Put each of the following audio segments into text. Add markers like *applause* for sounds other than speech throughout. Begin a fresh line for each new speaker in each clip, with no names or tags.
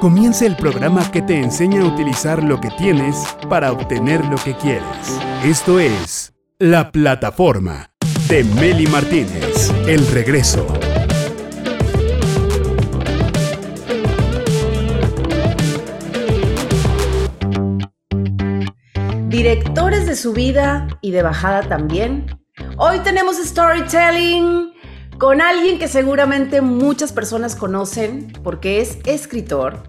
Comienza el programa que te enseña a utilizar lo que tienes para obtener lo que quieres. Esto es La Plataforma de Meli Martínez. El regreso.
Directores de subida y de bajada también. Hoy tenemos storytelling con alguien que seguramente muchas personas conocen porque es escritor,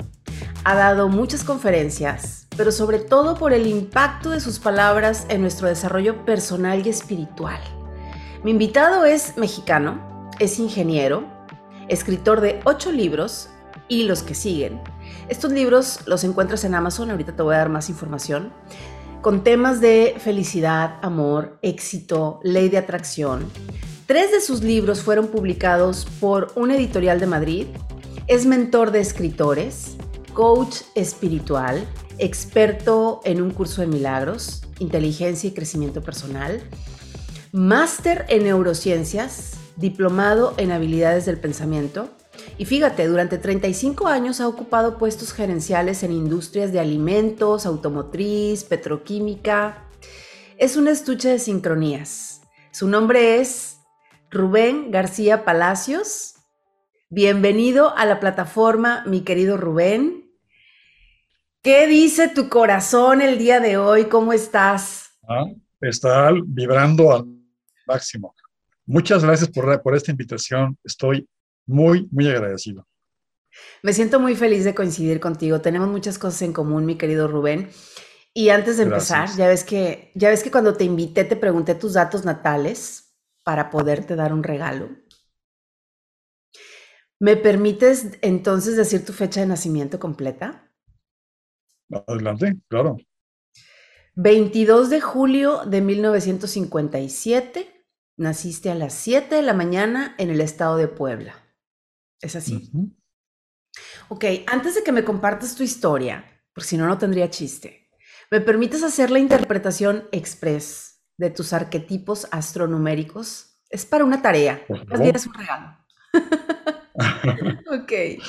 ha dado muchas conferencias, pero sobre todo por el impacto de sus palabras en nuestro desarrollo personal y espiritual. Mi invitado es mexicano, es ingeniero, escritor de ocho libros y los que siguen. Estos libros los encuentras en Amazon, ahorita te voy a dar más información, con temas de felicidad, amor, éxito, ley de atracción, Tres de sus libros fueron publicados por una editorial de Madrid. Es mentor de escritores, coach espiritual, experto en un curso de milagros, inteligencia y crecimiento personal, máster en neurociencias, diplomado en habilidades del pensamiento. Y fíjate, durante 35 años ha ocupado puestos gerenciales en industrias de alimentos, automotriz, petroquímica. Es un estuche de sincronías. Su nombre es Rubén García Palacios. Bienvenido a la plataforma, mi querido Rubén. ¿Qué dice tu corazón el día de hoy? ¿Cómo estás?
Ah, está vibrando al máximo. Muchas gracias por, por esta invitación. Estoy muy, muy agradecido.
Me siento muy feliz de coincidir contigo. Tenemos muchas cosas en común, mi querido Rubén. Y antes de empezar, ya ves que ya ves que cuando te invité te pregunté tus datos natales para poderte dar un regalo. ¿Me permites entonces decir tu fecha de nacimiento completa?
Adelante, claro.
22 de julio de 1957, naciste a las 7 de la mañana en el estado de Puebla. ¿Es así? Ok, antes de que me compartas tu historia, por si no, no tendría chiste, ¿me permites hacer la interpretación express de tus arquetipos astronuméricos. Es para una tarea, más bien es un regalo. *laughs* ok.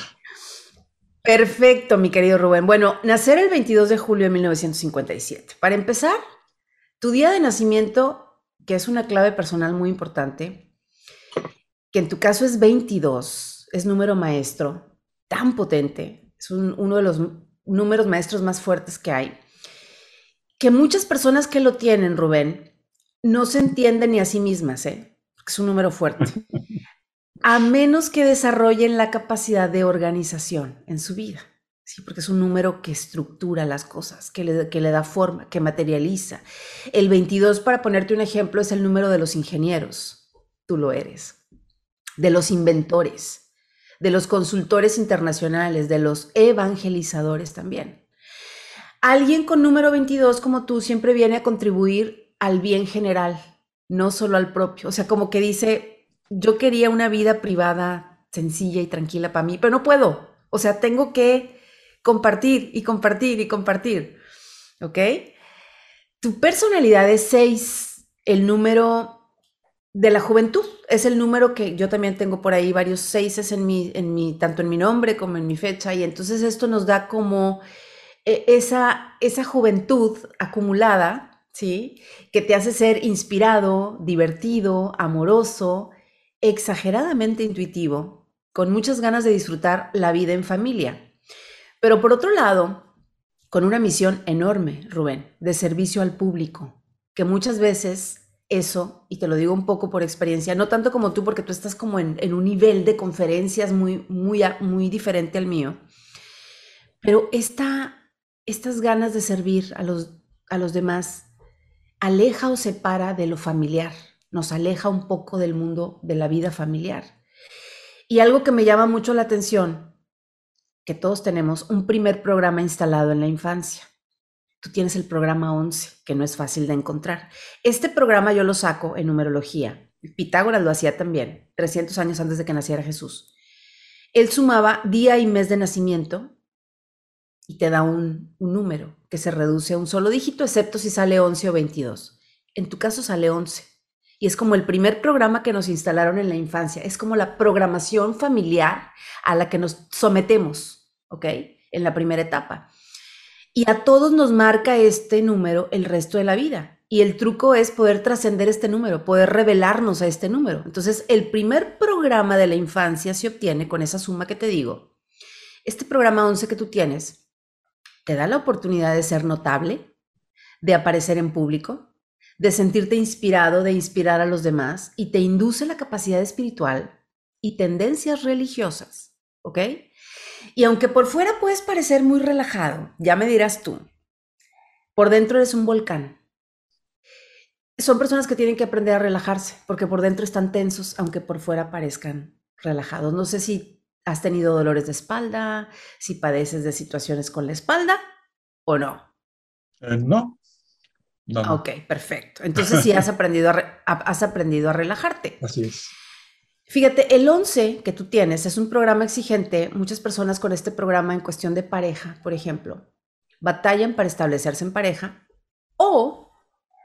Perfecto, mi querido Rubén. Bueno, nacer el 22 de julio de 1957. Para empezar, tu día de nacimiento, que es una clave personal muy importante, que en tu caso es 22, es número maestro, tan potente, es uno de los números maestros más fuertes que hay, que muchas personas que lo tienen, Rubén, no se entiende ni a sí mismas, ¿eh? es un número fuerte, *laughs* a menos que desarrollen la capacidad de organización en su vida. Sí, porque es un número que estructura las cosas, que le, que le da forma, que materializa. El 22, para ponerte un ejemplo, es el número de los ingenieros. Tú lo eres. De los inventores, de los consultores internacionales, de los evangelizadores también. Alguien con número 22 como tú siempre viene a contribuir al bien general, no solo al propio. O sea, como que dice, yo quería una vida privada sencilla y tranquila para mí, pero no puedo. O sea, tengo que compartir y compartir y compartir. ¿Ok? Tu personalidad es seis, el número de la juventud. Es el número que yo también tengo por ahí varios seises en mi, en mi, tanto en mi nombre como en mi fecha. Y entonces esto nos da como eh, esa, esa juventud acumulada ¿sí? Que te hace ser inspirado, divertido, amoroso, exageradamente intuitivo, con muchas ganas de disfrutar la vida en familia. Pero por otro lado, con una misión enorme, Rubén, de servicio al público, que muchas veces eso, y te lo digo un poco por experiencia, no tanto como tú, porque tú estás como en, un nivel de conferencias muy, muy, muy diferente al mío, pero esta, estas ganas de servir a los, a los demás aleja o separa de lo familiar, nos aleja un poco del mundo de la vida familiar. Y algo que me llama mucho la atención, que todos tenemos un primer programa instalado en la infancia. Tú tienes el programa 11, que no es fácil de encontrar. Este programa yo lo saco en numerología. Pitágoras lo hacía también, 300 años antes de que naciera Jesús. Él sumaba día y mes de nacimiento y te da un, número que se reduce a un solo dígito, excepto si sale 11 o 22. En tu caso sale 11. Y es como el primer programa que nos instalaron en la infancia. Es como la programación familiar a la que nos sometemos. ¿ok? En la primera etapa. Y a todos nos marca este número el resto de la vida. Y el truco es poder trascender este número, poder revelarnos a este número. Entonces, el primer programa de la infancia se obtiene con esa suma que te digo. Este programa 11 que tú tienes te da la oportunidad de ser notable, de aparecer en público, de sentirte inspirado, de inspirar a los demás y te induce la capacidad espiritual y tendencias religiosas, ¿ok? Y aunque por fuera puedes parecer muy relajado, ya me dirás tú, por dentro eres un volcán. Son personas que tienen que aprender a relajarse, porque por dentro están tensos, aunque por fuera parezcan relajados. No sé si has tenido dolores de espalda, si padeces de situaciones con la espalda o no.
Eh, no. no.
Ok, perfecto. Entonces sí has aprendido a, has aprendido a relajarte.
Así es.
Fíjate, el 11 que tú tienes es un programa exigente. Muchas personas con este programa en cuestión de pareja, por ejemplo, batallan para establecerse en pareja o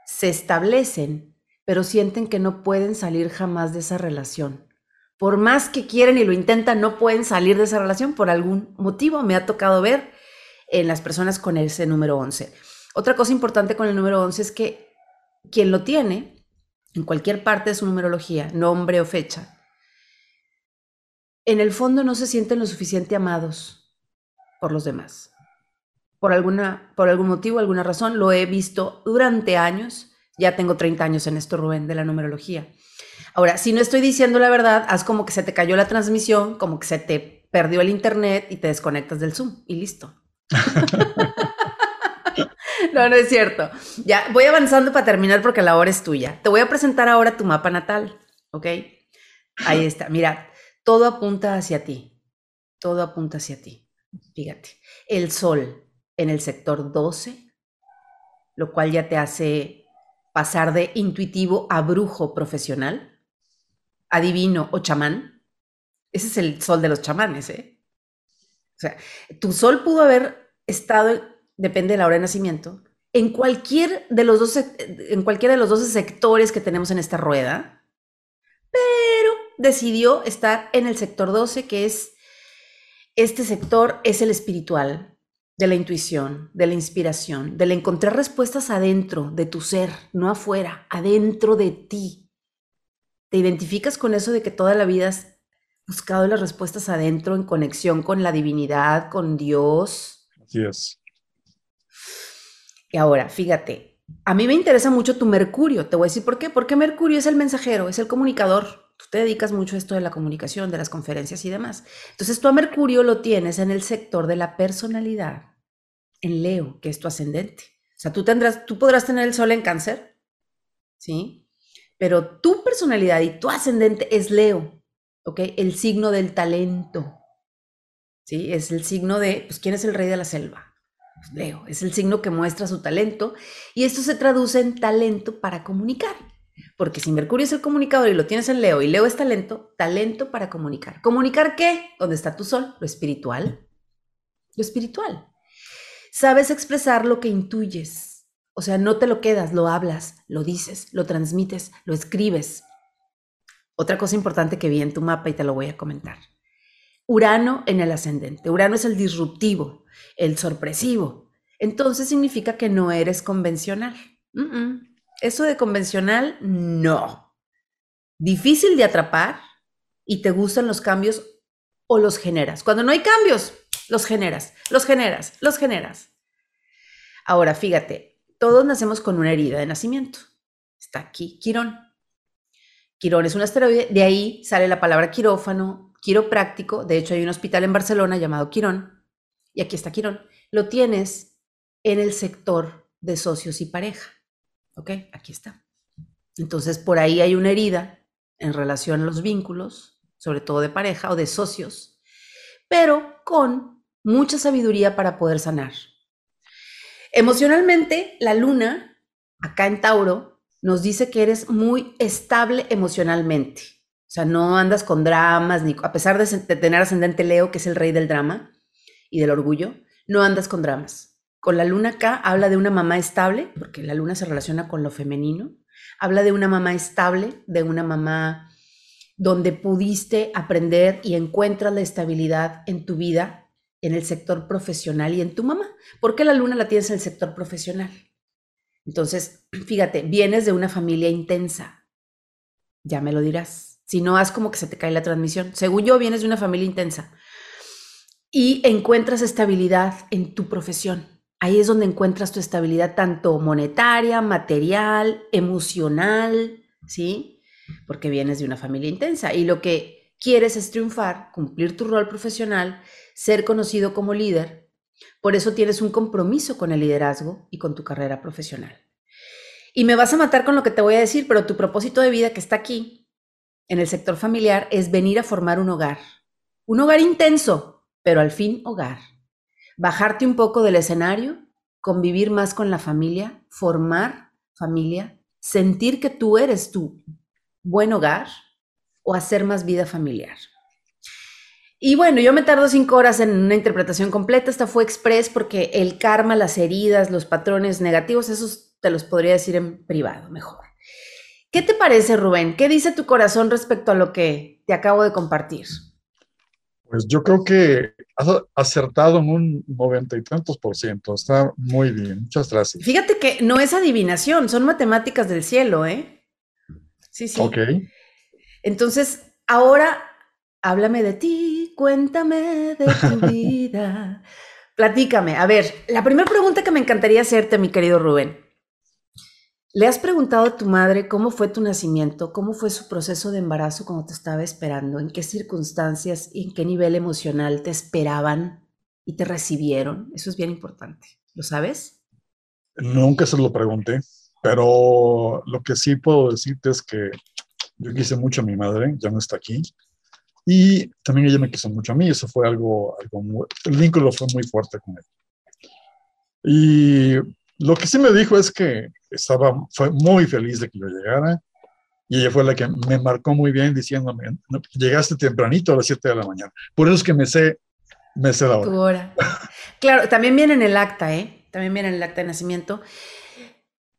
se establecen, pero sienten que no pueden salir jamás de esa relación. Por más que quieren y lo intentan, no pueden salir de esa relación por algún motivo. Me ha tocado ver en las personas con ese número 11. Otra cosa importante con el número 11 es que quien lo tiene, en cualquier parte de su numerología, nombre o fecha, en el fondo no se sienten lo suficiente amados por los demás. Por, alguna, por algún motivo, alguna razón, lo he visto durante años. Ya tengo 30 años en esto, Rubén, de la numerología. Ahora, si no estoy diciendo la verdad, haz como que se te cayó la transmisión, como que se te perdió el internet y te desconectas del Zoom y listo. *laughs* no, no es cierto. Ya, voy avanzando para terminar porque la hora es tuya. Te voy a presentar ahora tu mapa natal, ¿ok? Ahí está. Mira, todo apunta hacia ti, todo apunta hacia ti. Fíjate, el sol en el sector 12, lo cual ya te hace pasar de intuitivo a brujo profesional, adivino o chamán. Ese es el sol de los chamanes, ¿eh? O sea, tu sol pudo haber estado, depende de la hora de nacimiento, en cualquier de los 12, en cualquiera de los 12 sectores que tenemos en esta rueda, pero decidió estar en el sector 12, que es, este sector es el espiritual, de la intuición, de la inspiración, del encontrar respuestas adentro de tu ser, no afuera, adentro de ti. ¿Te identificas con eso de que toda la vida has buscado las respuestas adentro en conexión con la divinidad, con Dios?
Así es.
Y ahora, fíjate, a mí me interesa mucho tu Mercurio. Te voy a decir por qué. Porque Mercurio es el mensajero, es el comunicador tú te dedicas mucho a esto de la comunicación, de las conferencias y demás. Entonces tú a Mercurio lo tienes en el sector de la personalidad, en Leo, que es tu ascendente. O sea, tú tendrás, tú podrás tener el sol en cáncer, ¿sí? Pero tu personalidad y tu ascendente es Leo, ¿ok? El signo del talento, ¿sí? Es el signo de, pues, ¿quién es el rey de la selva? Pues, Leo, es el signo que muestra su talento y esto se traduce en talento para comunicar. Porque si Mercurio es el comunicador y lo tienes en Leo y Leo es talento, talento para comunicar. ¿Comunicar qué? ¿Dónde está tu sol? Lo espiritual. Lo espiritual. Sabes expresar lo que intuyes. O sea, no te lo quedas, lo hablas, lo dices, lo transmites, lo escribes. Otra cosa importante que vi en tu mapa y te lo voy a comentar. Urano en el ascendente. Urano es el disruptivo, el sorpresivo. Entonces significa que no eres convencional. Eso de convencional, no. Difícil de atrapar y te gustan los cambios o los generas. Cuando no hay cambios, los generas, los generas, los generas. Ahora, fíjate, todos nacemos con una herida de nacimiento. Está aquí, Quirón. Quirón es un asteroide, de ahí sale la palabra quirófano, quiropráctico. De hecho, hay un hospital en Barcelona llamado Quirón. Y aquí está Quirón. Lo tienes en el sector de socios y pareja. ¿Ok? Aquí está. Entonces, por ahí hay una herida en relación a los vínculos, sobre todo de pareja o de socios, pero con mucha sabiduría para poder sanar. Emocionalmente, la luna, acá en Tauro, nos dice que eres muy estable emocionalmente. O sea, no andas con dramas, ni a pesar de tener ascendente Leo, que es el rey del drama y del orgullo, no andas con dramas con la luna acá habla de una mamá estable, porque la luna se relaciona con lo femenino, habla de una mamá estable, de una mamá donde pudiste aprender y encuentras la estabilidad en tu vida en el sector profesional y en tu mamá. ¿Por qué la luna la tienes en el sector profesional? Entonces, *clears throat* fíjate, vienes de una familia intensa. Ya me lo dirás. Si no, haz como que se te cae la transmisión. Según yo, vienes de una familia intensa. Y encuentras estabilidad en tu profesión. Ahí es donde encuentras tu estabilidad tanto monetaria, material, emocional, ¿sí? Porque vienes de una familia intensa. Y lo que quieres es triunfar, cumplir tu rol profesional, ser conocido como líder. Por eso tienes un compromiso con el liderazgo y con tu carrera profesional. Y me vas a matar con lo que te voy a decir, pero tu propósito de vida que está aquí, en el sector familiar, es venir a formar un hogar. Un hogar intenso, pero al fin hogar. Bajarte un poco del escenario, convivir más con la familia, formar familia, sentir que tú eres tu buen hogar o hacer más vida familiar. Y bueno, yo me tardo cinco horas en una interpretación completa. Esta fue express porque el karma, las heridas, los patrones negativos, esos te los podría decir en privado mejor. ¿Qué te parece, Rubén? ¿Qué dice tu corazón respecto a lo que te acabo de compartir?
Pues yo creo que has acertado en un noventa y tantos por ciento. Está muy bien. Muchas gracias.
Fíjate que no es adivinación, son matemáticas del cielo, ¿eh? Sí, sí.
Ok.
Entonces, ahora háblame de ti, cuéntame de tu *laughs* vida. Platícame. A ver, la primera pregunta que me encantaría hacerte, mi querido Rubén. ¿Le has preguntado a tu madre cómo fue tu nacimiento? ¿Cómo fue su proceso de embarazo cuando te estaba esperando? ¿En qué circunstancias y en qué nivel emocional te esperaban y te recibieron? Eso es bien importante. ¿Lo sabes?
Nunca se lo pregunté, pero lo que sí puedo decirte es que yo quise mucho a mi madre, ya no está aquí, y también ella me quiso mucho a mí, eso fue algo, algo muy, el vínculo fue muy fuerte con él. Y lo que sí me dijo es que estaba, fue muy feliz de que yo llegara, y ella fue la que me marcó muy bien diciéndome, llegaste tempranito a las 7 de la mañana, por eso es que me sé, me sé la hora.
Tu hora. *laughs* Claro, también viene en el acta, ¿eh? También viene en el acta de nacimiento.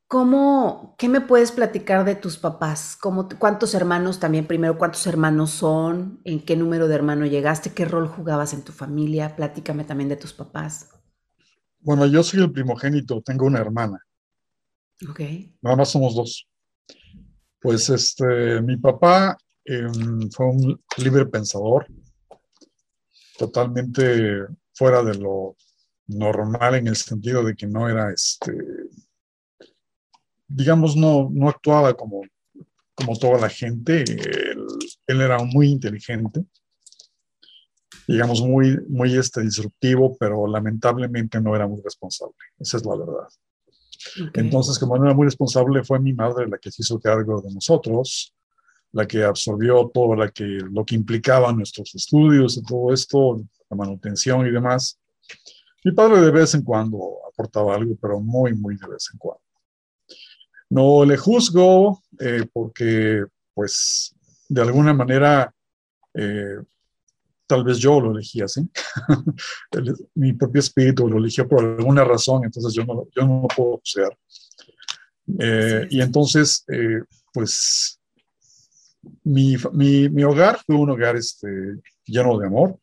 ¿Cómo, qué me puedes platicar de tus papás? ¿Cómo, ¿Cuántos hermanos también? Primero, ¿cuántos hermanos son? ¿En qué número de hermano llegaste? ¿Qué rol jugabas en tu familia? Platícame también de tus papás.
Bueno, yo soy el primogénito, tengo una hermana.
Ok.
Nada más somos dos. Pues este, mi papá em, fue un libre pensador, totalmente fuera de lo normal en el sentido de que no era este digamos, no, no actuaba como, como toda la gente. Él, era muy inteligente, digamos, muy, muy este, disruptivo, pero lamentablemente no era muy responsable. Esa es la verdad. Entonces, como no era muy responsable, fue mi madre la que se hizo cargo de nosotros, la que absorbió todo la que, lo que implicaba nuestros estudios y todo esto, la manutención y demás. Mi padre de vez en cuando aportaba algo, pero muy, muy de vez en cuando. No le juzgo eh, porque, pues, de alguna manera, eh, tal vez yo lo elegí así. *laughs* Mi propio espíritu lo eligió por alguna razón, entonces yo no, yo no lo puedo juzgar. Eh, y entonces, pues, mi, mi, mi, hogar fue un hogar este, lleno de amor.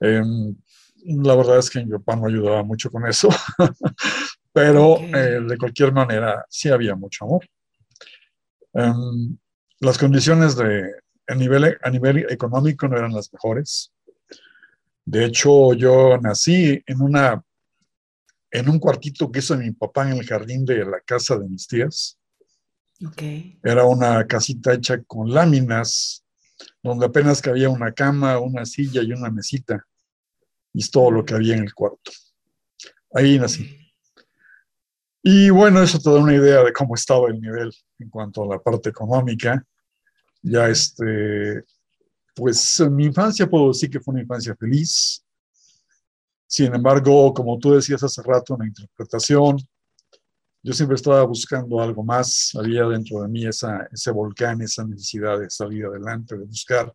Em, la verdad es que mi papá no ayudaba mucho con eso, *laughs* pero eh, de cualquier manera sí había mucho amor. Em, las condiciones de, a, nivel, a nivel económico no eran las mejores. De hecho, yo nací en, una, en un cuartito que hizo mi papá en el jardín de la casa de mis tías.
Okay.
Era una casita hecha con láminas, donde apenas cabía una cama, una silla y una mesita. Y es todo lo que había en el cuarto. Ahí nací. Y bueno, eso te da una idea de cómo estaba el nivel en cuanto a la parte económica. Ya este, pues mi infancia puedo decir que fue una infancia feliz. Sin embargo, como tú decías hace rato en la interpretación, yo siempre estaba buscando algo más. Había dentro de mí esa, ese volcán, esa necesidad de salir adelante, de buscar.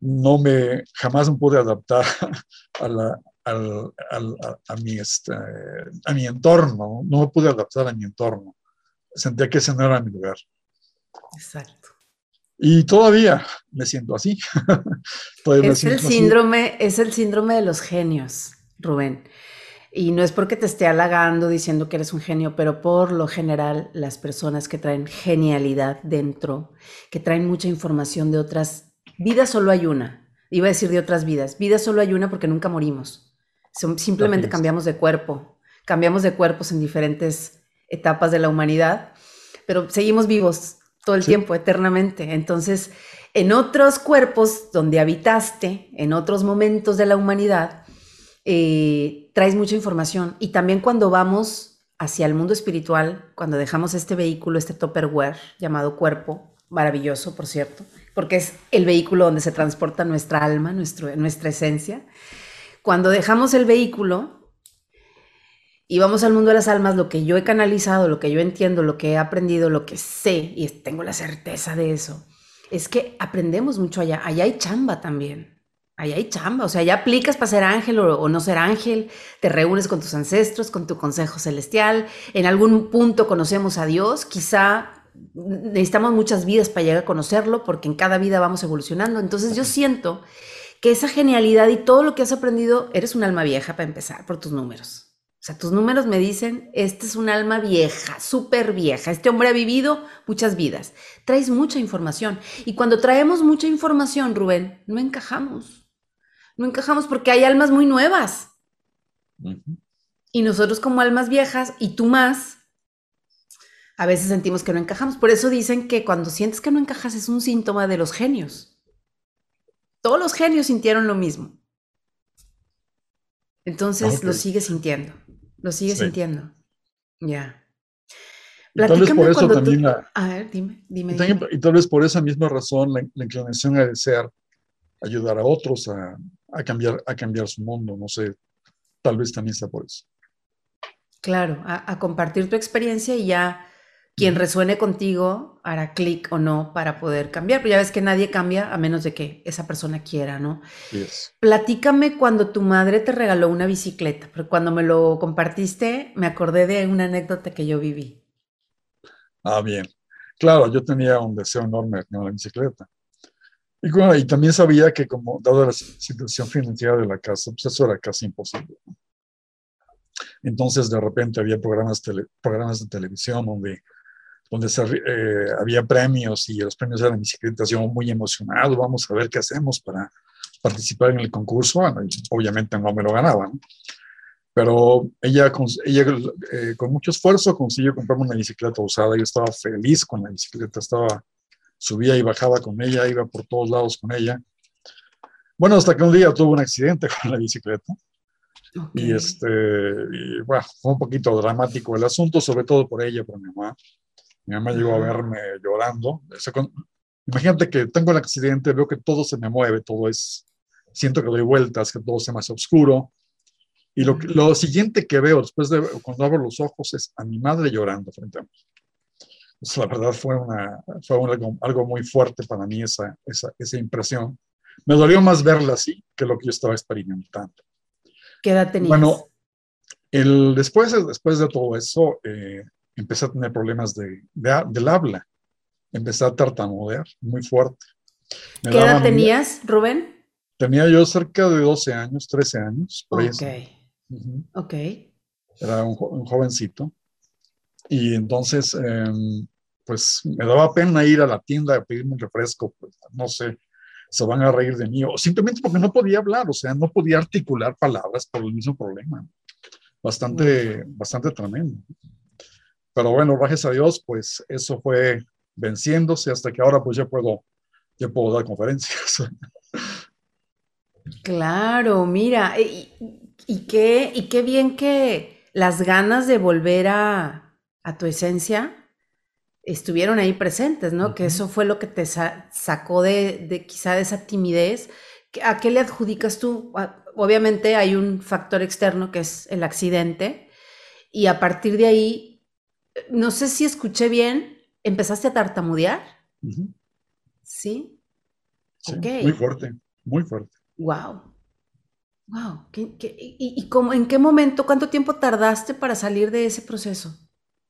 No me, jamás me pude adaptar *laughs* a la, a, mi, este, a mi entorno, no me pude adaptar a mi entorno. Sentía que ese no era mi lugar.
Exacto.
Y todavía me siento así. *laughs*
es el síndrome, es el síndrome de los genios, Rubén. Y no es porque te esté halagando diciendo que eres un genio, pero por lo general las personas que traen genialidad dentro, que traen mucha información de otras vidas, solo hay una. Iba a decir de otras vidas. Vida solo hay una porque nunca morimos. Simplemente cambiamos de cuerpo. Cambiamos de cuerpos en diferentes etapas de la humanidad, pero seguimos vivos todo el tiempo, eternamente. Entonces, en otros cuerpos donde habitaste, en otros momentos de la humanidad, eh, traes mucha información. Y también cuando vamos hacia el mundo espiritual, cuando dejamos este vehículo, este topperware llamado cuerpo, maravilloso, por cierto, porque es el vehículo donde se transporta nuestra alma, nuestro, nuestra esencia. Cuando dejamos el vehículo, y vamos al mundo de las almas, lo que yo he canalizado, lo que yo entiendo, lo que he aprendido, lo que sé, y tengo la certeza de eso, es que aprendemos mucho allá. Allá hay chamba también. Allá hay chamba. O sea, ya aplicas para ser ángel o, no ser ángel, te reúnes con tus ancestros, con tu consejo celestial. En algún punto conocemos a Dios. Quizá necesitamos muchas vidas para llegar a conocerlo, porque en cada vida vamos evolucionando. Entonces yo siento que esa genialidad y todo lo que has aprendido, eres un alma vieja para empezar, por tus números. O sea, tus números me dicen, este es un alma vieja, súper vieja. Este hombre ha vivido muchas vidas. Traes mucha información. Y cuando traemos mucha información, Rubén, no encajamos. No encajamos porque hay almas muy nuevas. Y nosotros como almas viejas, y tú más, a veces sentimos que no encajamos. Por eso dicen que cuando sientes que no encajas es un síntoma de los genios. Todos los genios sintieron lo mismo. Entonces lo sigues sintiendo. Lo sigues sintiendo. Ya.
Y tal vez por eso también A ver, dime, dime, y, tal vez por esa misma razón la, inclinación a desear ayudar a otros a, a, cambiar, a cambiar su mundo, no sé, tal vez también sea por eso.
Claro, a, a compartir tu experiencia y ya quien resuene contigo hará clic o no para poder cambiar. Pero ya ves que nadie cambia a menos de que esa persona quiera, ¿no? Platícame cuando tu madre te regaló una bicicleta, porque cuando me lo compartiste me acordé de una anécdota que yo viví.
Ah, bien. Claro, yo tenía un deseo enorme de tener una bicicleta. Y, bueno, y también sabía que como dada la situación financiera de la casa, pues eso era casi imposible. Entonces de repente había programas, programas de televisión donde donde eh, había premios y los premios eran bicicletas, yo muy emocionado, vamos a ver qué hacemos para participar en el concurso. obviamente no me lo ganaba, pero ella, ella eh, con mucho esfuerzo consiguió comprarme una bicicleta usada. Yo estaba feliz con la bicicleta, estaba, subía y bajaba con ella, iba por todos lados con ella. Bueno, hasta que un día tuve un accidente *laughs* con la bicicleta. Y este, y, bueno, fue un poquito dramático el asunto, sobre todo por ella, por mi mamá. Mi mamá llegó a verme llorando. imagínate que tengo el accidente, veo que todo se me mueve, todo es, siento que doy vueltas, que todo se me hace oscuro. Y lo, lo siguiente que veo después de cuando abro los ojos es a mi madre llorando frente a mí. la verdad fue, una, fue algo, muy fuerte para mí esa, esa, esa, impresión. Me dolió más verla así que lo que yo estaba experimentando.
¿Qué edad tenías?
Bueno, el, después, después de todo eso, eh, empecé a tener problemas de, del habla. Empecé a tartamudear muy fuerte.
¿Qué edad tenías, Rubén?
Tenía yo cerca de 12 años, 13 años.
Por ok. Ok.
Era un, jovencito. Y entonces, em, pues me daba pena ir a la tienda a pedirme un refresco. Pues, no sé, se van a reír de mí. O simplemente porque no podía hablar, o sea, no podía articular palabras por el mismo problema. Bastante, bastante tremendo. Pero bueno, gracias a Dios, pues eso fue venciéndose hasta que ahora pues ya puedo, ya puedo dar conferencias. *laughs*
Claro, mira, y, qué, y qué bien que las ganas de volver a, tu esencia estuvieron ahí presentes, ¿no? Que eso fue lo que te sacó de, de, quizá de esa timidez. ¿A qué le adjudicas tú? Obviamente hay un factor externo que es el accidente y a partir de ahí no sé si escuché bien, ¿empezaste a tartamudear? ¿Sí?
Muy fuerte, muy fuerte.
Wow. Wow. y, cómo, en qué momento, cuánto tiempo tardaste para salir de ese proceso?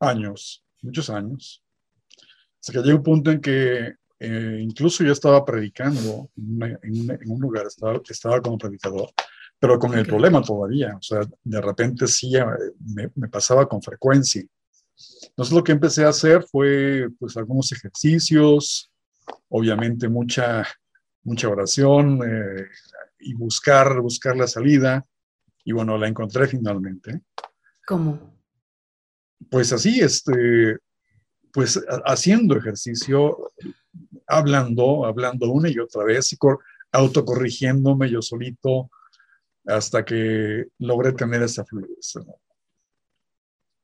Años, muchos años. Hasta que llegó un punto en que eh, incluso yo estaba predicando en, un lugar, estaba, estaba como predicador, pero con el problema todavía, o sea, de repente sí eh, me, me, pasaba con frecuencia. Entonces lo que empecé a hacer fue pues algunos ejercicios, obviamente mucha, mucha oración eh, y buscar, buscar la salida. Y bueno, la encontré finalmente.
¿Cómo?
Pues así, este, pues haciendo ejercicio, hablando, hablando una y otra vez y autocorrigiéndome yo solito hasta que logré tener esa fluidez.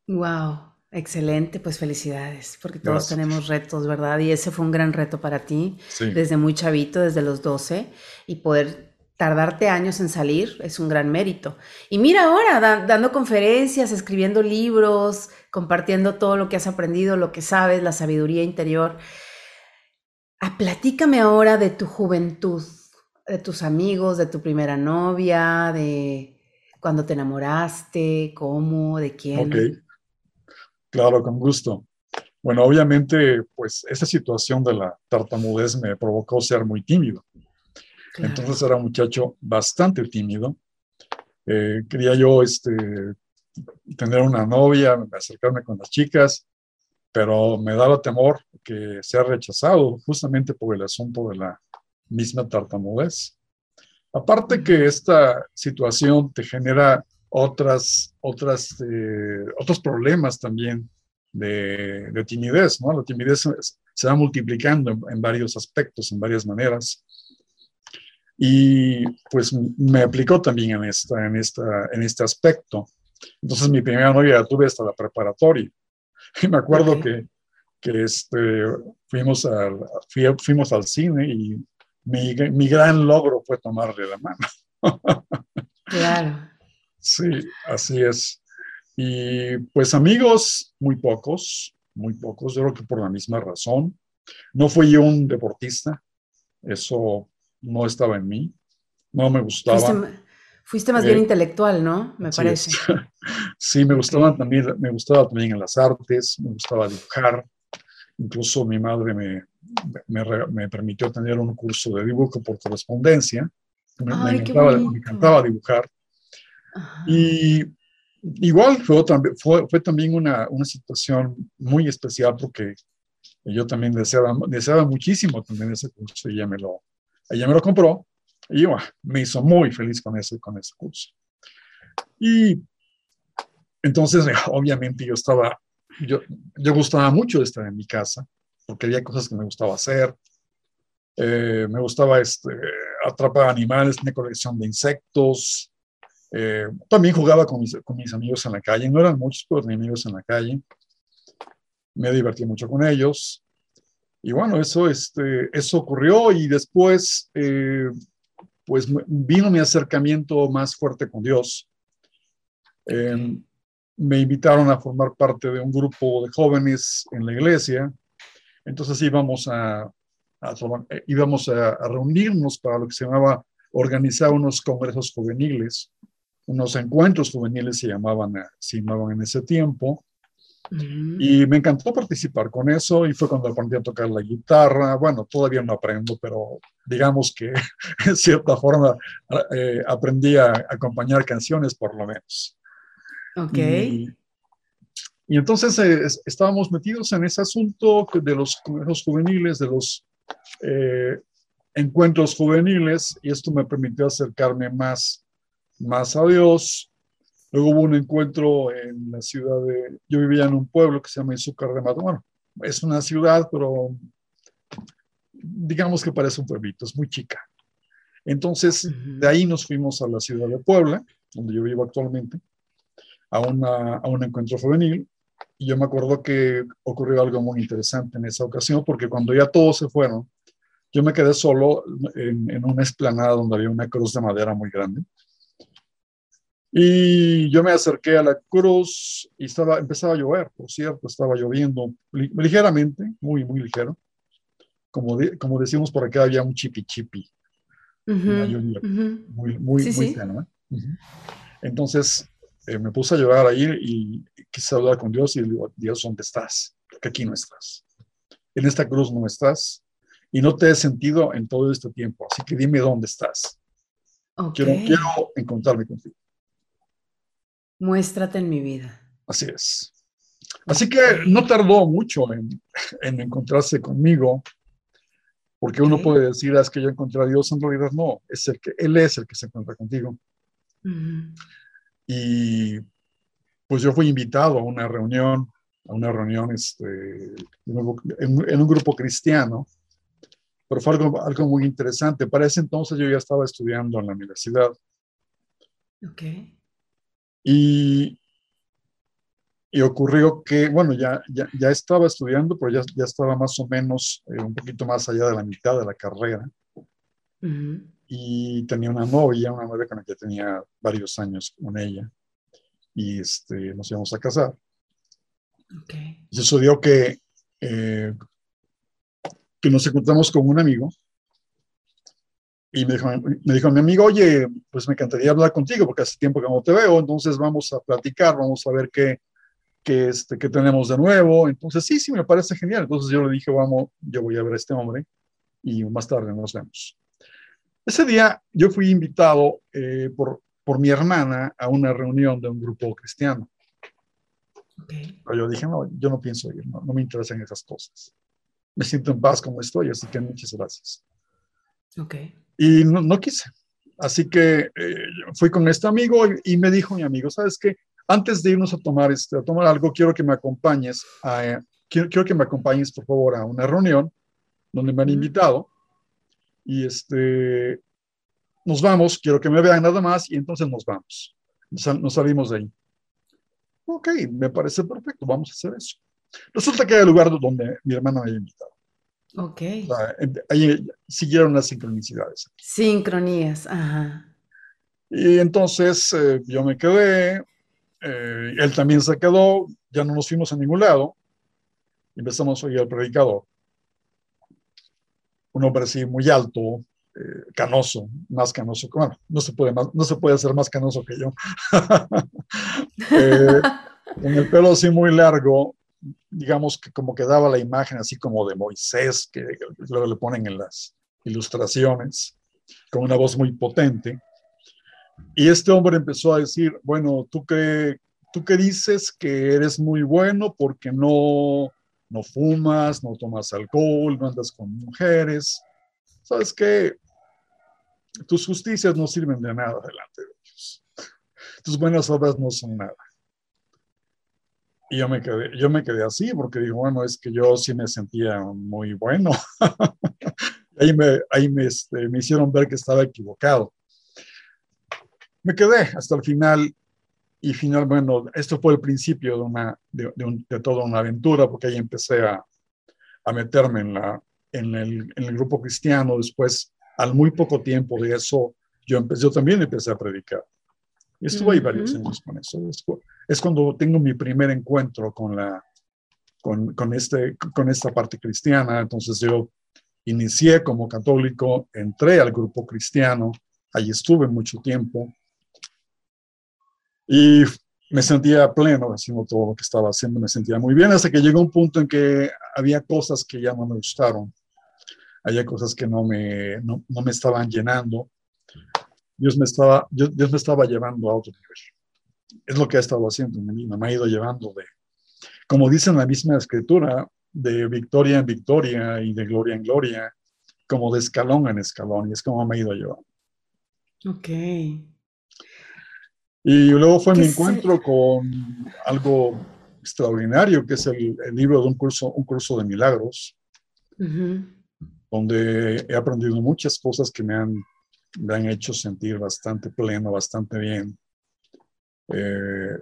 Wow. Excelente, pues felicidades, porque todos tenemos retos, ¿verdad? Y ese fue un gran reto para ti, desde muy chavito, desde los 12, y poder tardarte años en salir es un gran mérito. Y mira ahora, dando conferencias, escribiendo libros, compartiendo todo lo que has aprendido, lo que sabes, la sabiduría interior. Ah, platícame ahora de tu juventud, de tus amigos, de tu primera novia, de cuando te enamoraste, cómo, de quién.
Claro, con gusto. Bueno, obviamente, pues esta situación de la tartamudez me provocó ser muy tímido. Entonces era un muchacho bastante tímido. Eh, quería yo este, tener una novia, acercarme con las chicas, pero me daba temor que sea rechazado justamente por el asunto de la misma tartamudez. Aparte que esta situación te genera otras, otras, eh, otros problemas también de, timidez, ¿no? La timidez se va multiplicando en, varios aspectos, en varias maneras. Y pues me aplicó también en, esta, en, esta, en este aspecto. Entonces mi primera novia la tuve hasta la preparatoria. *laughs* Y me acuerdo que, que este, fuimos, al, fuimos al cine y mi, mi gran logro fue tomarle la mano. *laughs*
Claro.
Sí, así es. Y pues amigos, muy pocos, muy pocos, yo creo que por la misma razón. No fui yo un deportista, eso no estaba en mí, no me gustaba.
Fuiste, más bien eh, intelectual, ¿no? Me parece. *laughs*
sí, me gustaba también, me gustaba también en las artes, me gustaba dibujar. Incluso mi madre me, me, permitió tener un curso de dibujo por correspondencia. Me, me encantaba, dibujar. Y igual fue, fue, fue también una, una, situación muy especial porque yo también deseaba, deseaba muchísimo también ese curso y ella me lo, ella me lo compró y me hizo muy feliz con ese, con ese curso. Y entonces, *laughs* obviamente yo estaba, yo, yo gustaba mucho de estar en mi casa porque había cosas que me gustaba hacer. Eh, me gustaba este, atrapar animales, tenía colección de insectos, eh, también jugaba con mis, con mis, amigos en la calle, no eran muchos, pero mis amigos en la calle. Me divertí mucho con ellos. Y bueno, eso, este, eso ocurrió y después, eh, pues vino mi acercamiento más fuerte con Dios. Em, me invitaron a formar parte de un grupo de jóvenes en la iglesia. Entonces íbamos a, a eh, íbamos a, a reunirnos para lo que se llamaba organizar unos congresos juveniles unos encuentros juveniles se llamaban, eh, se llamaban en ese tiempo. Mm. Y me encantó participar con eso y fue cuando aprendí a tocar la guitarra. Bueno, todavía no aprendo, pero digamos que *laughs* en cierta forma eh, aprendí a acompañar canciones por lo menos.
Ok.
Y, entonces eh, estábamos metidos en ese asunto de los, los juveniles, de los encuentros juveniles, y esto me permitió acercarme más más a Dios. Luego hubo un encuentro en la ciudad de, yo vivía en un pueblo que se llama Izúcar de Mato. Bueno, es una ciudad, pero digamos que parece un pueblito, es muy chica. Entonces, de ahí nos fuimos a la ciudad de Puebla, donde yo vivo actualmente, a, una, a un encuentro juvenil. Y yo me acuerdo que ocurrió algo muy interesante en esa ocasión, porque cuando ya todos se fueron, yo me quedé solo en, en una esplanada donde había una cruz de madera muy grande. Y yo me acerqué a la cruz y estaba, empezaba a llover, por cierto, estaba lloviendo ligeramente, muy, muy ligero. Como, como decimos por acá, había un chipi chipi. Muy, muy, muy Entonces eh, me puse a llorar ahí y quise hablar con Dios y le digo, Dios, ¿dónde estás? Porque aquí no estás. En esta cruz no estás. y no te he sentido en todo este tiempo, así que dime dónde estás. Quiero, quiero encontrarme contigo.
Muéstrate en mi vida.
Así es. Así que no tardó mucho en, en encontrarse conmigo, porque uno puede decir, ah, es que yo encontré a Dios, en realidad no, es el que, Él es el que se encuentra contigo. Y pues yo fui invitado a una reunión, a una reunión este, en, un grupo cristiano, pero fue algo, algo muy interesante. Para ese entonces yo ya estaba estudiando en la universidad.
Ok.
Y, y ocurrió que, bueno, ya, ya, ya estaba estudiando, pero ya, ya estaba más o menos eh, un poquito más allá de la mitad de la carrera. Y tenía una novia, una novia con la que tenía varios años con ella. Y este, nos íbamos a casar.
Okay.
Y sucedió que, eh, que nos encontramos con un amigo y me dijo, me dijo mi amigo, oye, pues me encantaría hablar contigo porque hace tiempo que no te veo, entonces vamos a platicar, vamos a ver qué, qué, este, qué tenemos de nuevo. Entonces, sí, sí, me parece genial. Entonces yo le dije, vamos, yo voy a ver a este hombre y más tarde nos vemos. Ese día yo fui invitado eh, por, por mi hermana a una reunión de un grupo cristiano.
Okay.
Pero yo dije, no, yo no pienso ir, no, no me interesan esas cosas. Me siento en paz como estoy, así que muchas gracias.
Okay.
Y no, no quise. Así que eh, fui con este amigo y, y, me dijo mi amigo, ¿sabes qué? Antes de irnos a tomar, este, a tomar algo, quiero que me acompañes, a, quiero, quiero, que me acompañes, por favor, a una reunión donde me han invitado. Y este, nos vamos, quiero que me vean nada más y entonces nos vamos. Nos, nos salimos de ahí. Ok, me parece perfecto, vamos a hacer eso. Resulta que era el lugar donde mi hermano me había invitado.
Ok.
O sea, ahí siguieron las sincronicidades.
Sincronías, ajá.
Y entonces eh, yo me quedé, eh, él también se quedó, ya no nos fuimos a ningún lado, empezamos a oír al predicador. Un hombre así muy alto, eh, canoso, más canoso, bueno, no se puede, más, no se puede hacer más canoso que yo. *laughs* eh, *laughs* con el pelo así muy largo, digamos que como que daba la imagen así como de Moisés, que luego le ponen en las ilustraciones, con una voz muy potente. Y este hombre empezó a decir, bueno, tú que, tú dices que eres muy bueno porque no, no fumas, no tomas alcohol, no andas con mujeres, ¿sabes qué? Tus justicias no sirven de nada delante de Dios. Tus buenas obras no son nada. Y yo me quedé, yo me quedé así porque digo, bueno, es que yo sí me sentía muy bueno. *laughs* ahí me, ahí me, este, me hicieron ver que estaba equivocado. Me quedé hasta el final y final, bueno, esto fue el principio de, una, de, un, de toda una aventura porque ahí empecé a, a meterme en, la, en, el, en el grupo cristiano. Después, al muy poco tiempo de eso, yo, empecé, yo también empecé a predicar. Y estuve ahí varios años con eso. Es, es, cuando tengo mi primer encuentro con, la, con, con, este, con esta parte cristiana. Entonces yo inicié como católico, entré al grupo cristiano, allí estuve mucho tiempo y me sentía pleno haciendo todo lo que estaba haciendo, me sentía muy bien hasta que llegó un punto en que había cosas que ya no me gustaron, había cosas que no me, no, no me estaban llenando Dios me, estaba, Dios, Dios, me estaba llevando a otro nivel. Es lo que ha estado haciendo en mi vida, me ha ido llevando de, como dice en la misma escritura, de victoria en victoria y de gloria en gloria, como de escalón en escalón, y es como me ha ido llevando.
Ok.
Y luego fue mi encuentro con algo extraordinario, que es el, el, libro de un curso, un curso de milagros, uh -huh. donde he aprendido muchas cosas que me han me han hecho sentir bastante pleno, bastante bien. Eh,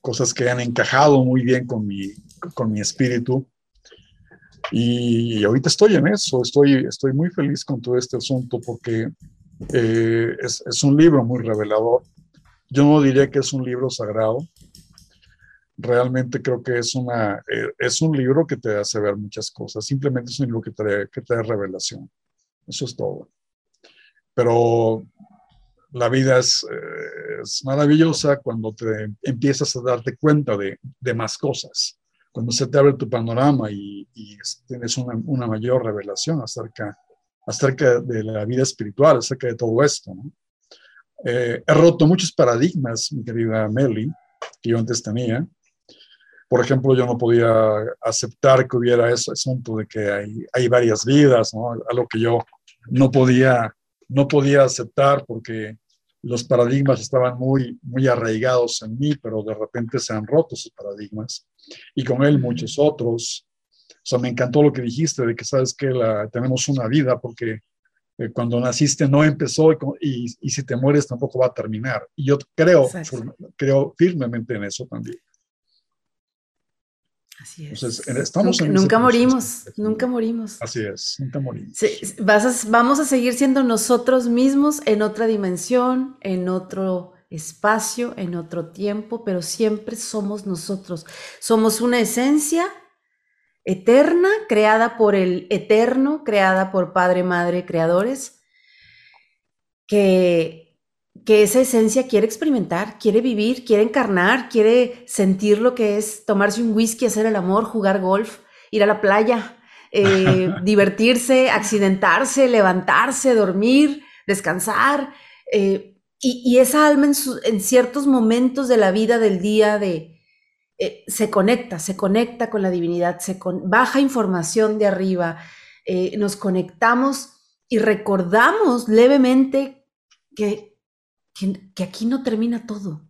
cosas que han encajado muy bien con mi, con mi espíritu. Y, ahorita estoy en eso, estoy, estoy muy feliz con todo este asunto porque eh, es, es, un libro muy revelador. Yo no diría que es un libro sagrado. Realmente creo que es, una, eh, es un libro que te hace ver muchas cosas. Simplemente es un libro que trae, que trae revelación. Eso es todo pero la vida es, eh, es, maravillosa cuando te empiezas a darte cuenta de, de, más cosas, cuando se te abre tu panorama y, tienes una, mayor revelación acerca, acerca de la vida espiritual, acerca de todo esto. Eh, he roto muchos paradigmas, mi querida Meli, que yo antes tenía. Por ejemplo, yo no podía aceptar que hubiera ese asunto de que hay, hay varias vidas, ¿no? algo que yo no podía, no podía aceptar porque los paradigmas estaban muy, muy arraigados en mí, pero de repente se han roto esos paradigmas y con él muchos otros. O sea, me encantó lo que dijiste de que sabes que la, tenemos una vida porque eh, cuando naciste no empezó y, y, si te mueres tampoco va a terminar. Y yo creo, creo firmemente en eso también.
Así es. estamos nunca, morimos, nunca morimos.
Así es, nunca morimos.
vamos a seguir siendo nosotros mismos en otra dimensión, en otro espacio, en otro tiempo, pero siempre somos nosotros. Somos una esencia eterna, creada por el eterno, creada por Padre, Madre, creadores, que que esa esencia quiere experimentar, quiere vivir, quiere encarnar, quiere sentir lo que es tomarse un whisky, hacer el amor, jugar golf, ir a la playa, eh, *laughs* divertirse, accidentarse, levantarse, dormir, descansar. Eh, y, esa alma en, ciertos momentos de la vida del día de, eh, se conecta, se conecta con la divinidad, se baja información de arriba, nos conectamos y recordamos levemente que que, aquí no termina todo,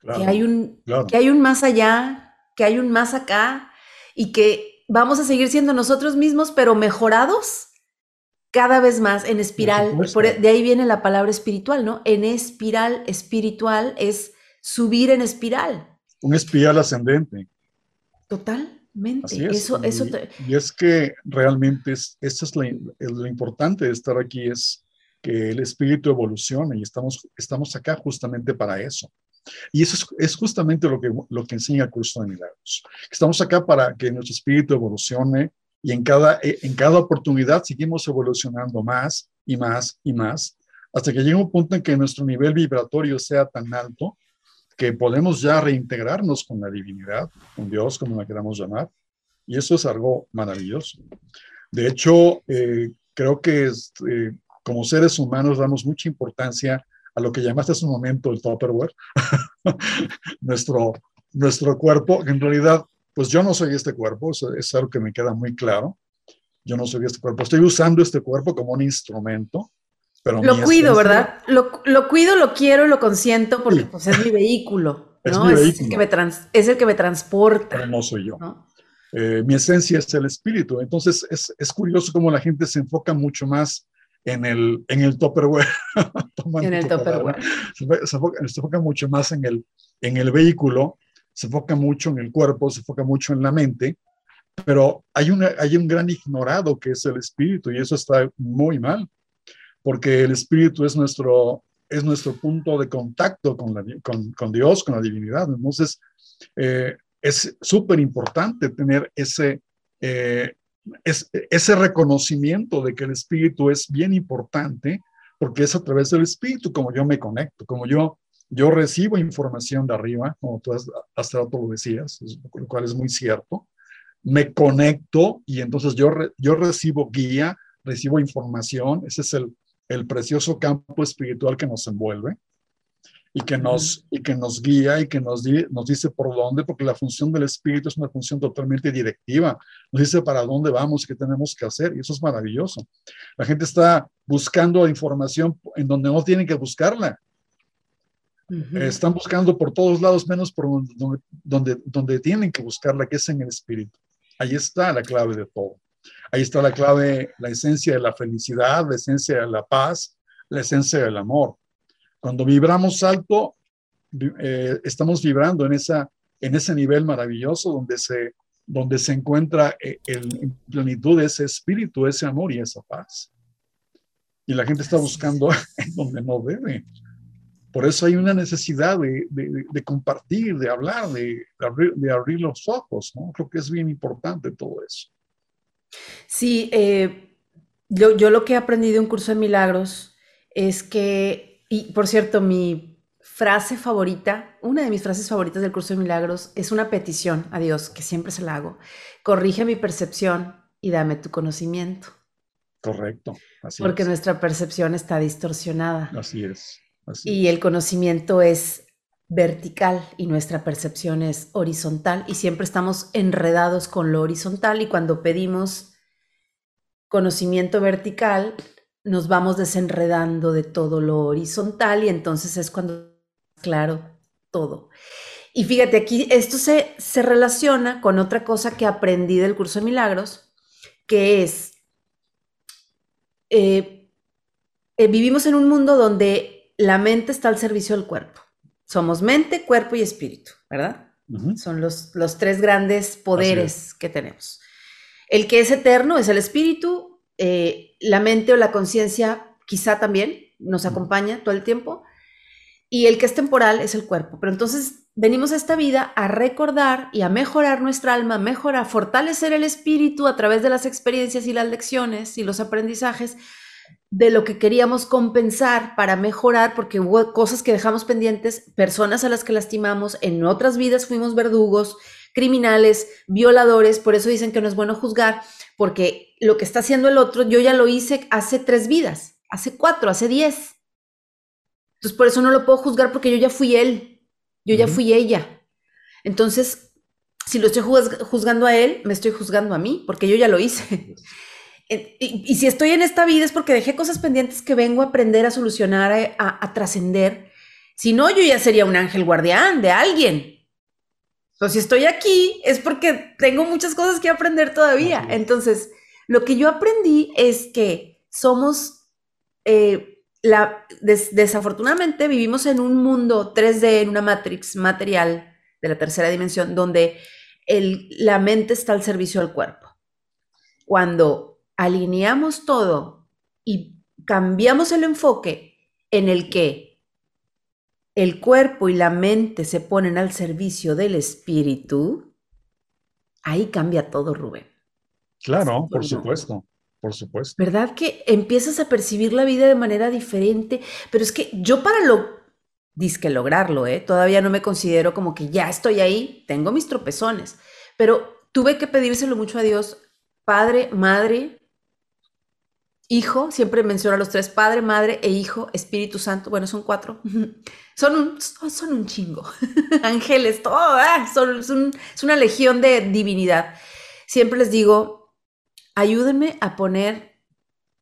que, hay un, que hay un más allá, que hay un más acá y que vamos a seguir siendo nosotros mismos, pero mejorados cada vez más en espiral. E, de ahí viene la palabra espiritual, ¿no? En espiral, espiritual es subir en espiral.
Un espiral ascendente.
Totalmente. Eso, y, eso
y es que realmente es, eso es lo importante de estar aquí, es que el espíritu evolucione y estamos, estamos acá justamente para eso. Y eso es, justamente lo que, lo que enseña el curso de milagros. Estamos acá para que nuestro espíritu evolucione y en cada, eh, en cada oportunidad seguimos evolucionando más y más y más hasta que llegue un punto en que nuestro nivel vibratorio sea tan alto que podemos ya reintegrarnos con la divinidad, con Dios, como la queramos llamar. Y eso es algo maravilloso. De hecho, eh, creo que es, eh, como seres humanos damos mucha importancia a lo que llamaste hace un momento el Tupperware, *laughs* nuestro, nuestro cuerpo, en realidad, pues yo no soy este cuerpo, es algo que me queda muy claro. Yo no soy este cuerpo, estoy usando este cuerpo como un instrumento, pero...
Lo cuido, ¿verdad? Lo, lo, cuido, lo quiero, lo consiento porque pues, es mi vehículo. *laughs* Es, mi vehículo. el que me es el que me transporta.
Pero no soy yo. Eh, mi esencia es el espíritu. Entonces es, es curioso cómo la gente se enfoca mucho más en el, en el Tupperware. *laughs*
en el Tupperware.
Se, enfoca, mucho más en el, en el vehículo, se enfoca mucho en el cuerpo, se enfoca mucho en la mente, pero hay, una, hay un gran ignorado que es el espíritu y eso está muy mal, porque el espíritu es nuestro, es nuestro punto de contacto con, la, con, con Dios, con la divinidad. Entonces, eh, es súper importante tener ese, eh, es, ese reconocimiento de que el espíritu es bien importante, porque es a través del espíritu como yo me conecto, como yo, yo recibo información de arriba, como tú hasta rato lo decías, lo cual es muy cierto, me conecto y entonces yo, yo recibo guía, recibo información, ese es el, el precioso campo espiritual que nos envuelve y que nos, y que nos guía y que nos, nos dice por dónde, porque la función del espíritu es una función totalmente directiva. Nos dice para dónde vamos, qué tenemos que hacer, y eso es maravilloso. La gente está buscando información en donde no tienen que buscarla. están buscando por todos lados, menos por donde, donde, donde tienen que buscarla, que es en el espíritu. Ahí está la clave de todo. Ahí está la clave, la esencia de la felicidad, la esencia de la paz, la esencia del amor. Cuando vibramos alto, eh, estamos vibrando en, esa, en ese nivel maravilloso donde se, donde se encuentra eh, el, en plenitud ese espíritu, ese amor y esa paz. Y la gente está buscando *laughs* en donde no debe. Por eso hay una necesidad de, de, compartir, de hablar, de, abrir, de abrir los ojos. ¿no? Creo que es bien importante todo eso.
Sí, eh, yo, yo lo que he aprendido en curso de milagros es que y por cierto, mi, frase favorita, una de mis frases favoritas del curso de milagros es una petición a Dios, que siempre se la hago. Corrige mi percepción y dame tu conocimiento.
Correcto.
Así Porque nuestra percepción está distorsionada.
Así es.
y el conocimiento es vertical y nuestra percepción es horizontal y siempre estamos enredados con lo horizontal y cuando pedimos conocimiento vertical nos vamos desenredando de todo lo horizontal y entonces es cuando claro todo. Y fíjate, aquí esto se, se relaciona con otra cosa que aprendí del curso de milagros, que es, eh, eh, vivimos en un mundo donde la mente está al servicio del cuerpo. Somos mente, cuerpo y espíritu, ¿verdad? Son los, los, tres grandes poderes que tenemos. El que es eterno es el espíritu, eh, la mente o la conciencia quizá también nos acompaña todo el tiempo, y el que es temporal es el cuerpo. Pero entonces venimos a esta vida a recordar y a mejorar nuestra alma, mejorar, fortalecer el espíritu a través de las experiencias y las lecciones y los aprendizajes de lo que queríamos compensar para mejorar, porque hubo cosas que dejamos pendientes, personas a las que lastimamos, en otras vidas fuimos verdugos, criminales, violadores, por eso dicen que no es bueno juzgar, porque lo que está haciendo el otro, yo ya lo hice hace tres vidas, hace cuatro, hace diez. Entonces, por eso no lo puedo juzgar porque yo ya fui él, yo ya fui ella. Entonces, si lo estoy juzgando a él, me estoy juzgando a mí, porque yo ya lo hice. *laughs* Y, si estoy en esta vida es porque dejé cosas pendientes que vengo a aprender a solucionar, a, trascender. Si no, yo ya sería un ángel guardián de alguien. O si estoy aquí es porque tengo muchas cosas que aprender todavía. Entonces, lo que yo aprendí es que somos, eh, la, desafortunadamente vivimos en un mundo 3D, en una matrix material de la tercera dimensión, donde el, la mente está al servicio del cuerpo. Cuando alineamos todo y cambiamos el enfoque en el que el cuerpo y la mente se ponen al servicio del espíritu, ahí cambia todo, Rubén.
Claro, por supuesto, por supuesto.
¿Verdad que empiezas a percibir la vida de manera diferente? Pero es que yo para lo, disque lograrlo, ¿eh? todavía no me considero como que ya estoy ahí, tengo mis tropezones, pero tuve que pedírselo mucho a Dios, Padre, Madre, Hijo, siempre menciona a los tres, Padre, Madre e Hijo, Espíritu Santo, bueno, son cuatro, *laughs* son un, son un chingo, *laughs* ángeles, todo, ah, son, es una legión de divinidad. Siempre les digo, ayúdenme a poner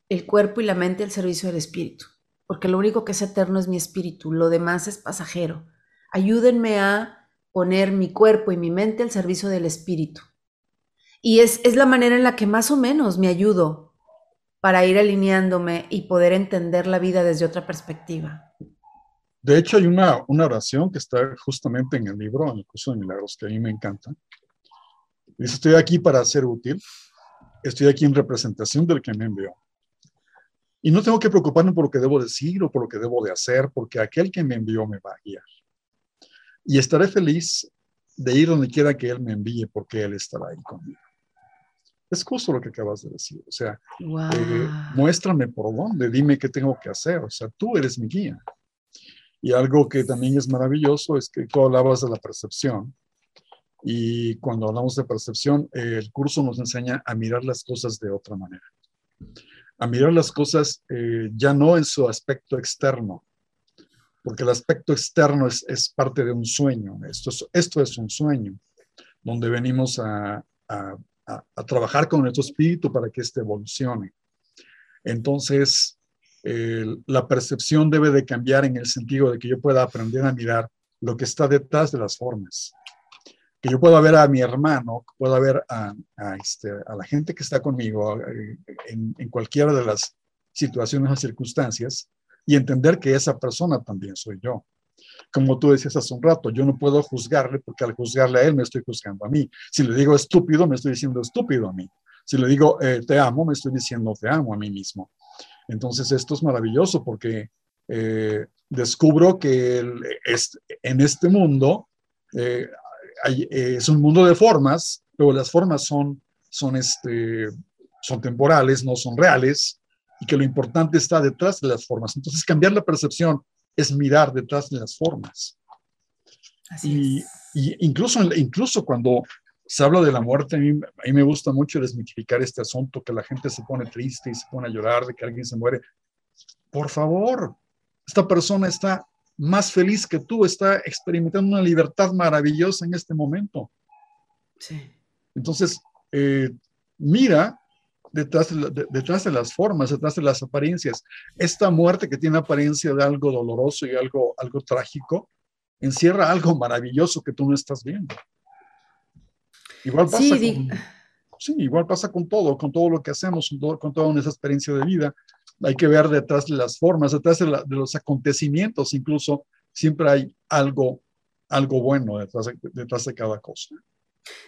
el cuerpo y la mente al servicio del Espíritu, porque lo único que es eterno es mi espíritu, lo demás es pasajero. Ayúdenme a poner mi cuerpo y mi mente al servicio del Espíritu. Y es, es la manera en la que más o menos me ayudo para ir alineándome y poder entender la vida desde otra perspectiva.
De hecho, hay una, una oración que está justamente en el libro, en el curso de milagros, que a mí me encanta. Dice, estoy aquí para ser útil, estoy aquí en representación del que me envió. Y no tengo que preocuparme por lo que debo decir o por lo que debo de hacer, porque aquel que me envió me va a guiar. Y estaré feliz de ir donde quiera que Él me envíe, porque Él estará ahí conmigo. Es justo lo que acabas de decir. O sea, eh, muéstrame por dónde, dime qué tengo que hacer. O sea, tú eres mi guía. Y algo que también es maravilloso es que tú hablabas de la percepción. Y cuando hablamos de percepción, el curso nos enseña a mirar las cosas de otra manera. A mirar las cosas eh, ya no en su aspecto externo, porque el aspecto externo es, es parte de un sueño. Esto es, esto es un sueño, donde venimos a, a a, trabajar con nuestro espíritu para que éste evolucione. Entonces, la percepción debe de cambiar en el sentido de que yo pueda aprender a mirar lo que está detrás de las formas. Que yo pueda ver a mi hermano, pueda ver a, este, a la gente que está conmigo eh, en, en cualquiera de las situaciones o circunstancias y entender que esa persona también soy yo como tú decías hace un rato, yo no puedo juzgarle porque al juzgarle a él me estoy juzgando a mí. Si le digo estúpido, me estoy diciendo estúpido a mí. Si le digo eh, te amo, me estoy diciendo te amo a mí mismo. Entonces esto es maravilloso porque eh, descubro que en este mundo eh, es un mundo de formas, pero las formas son, son, este, son temporales, no son reales, y que lo importante está detrás de las formas. Entonces cambiar la percepción es mirar detrás de las formas. y, incluso, incluso cuando se habla de la muerte, a mí, a mí, me gusta mucho desmitificar este asunto, que la gente se pone triste y se pone a llorar de que alguien se muere. Por favor, esta persona está más feliz que tú, está experimentando una libertad maravillosa en este momento. Sí. Entonces, eh, mira detrás de, detrás de las formas, detrás de las apariencias. Esta muerte que tiene apariencia de algo doloroso y algo, algo trágico, encierra algo maravilloso que tú no estás viendo. Igual pasa, con, sí, igual pasa con todo, con todo lo que hacemos, con, toda nuestra experiencia de vida. Hay que ver detrás de las formas, detrás de, los acontecimientos, incluso siempre hay algo, algo bueno detrás detrás de cada cosa.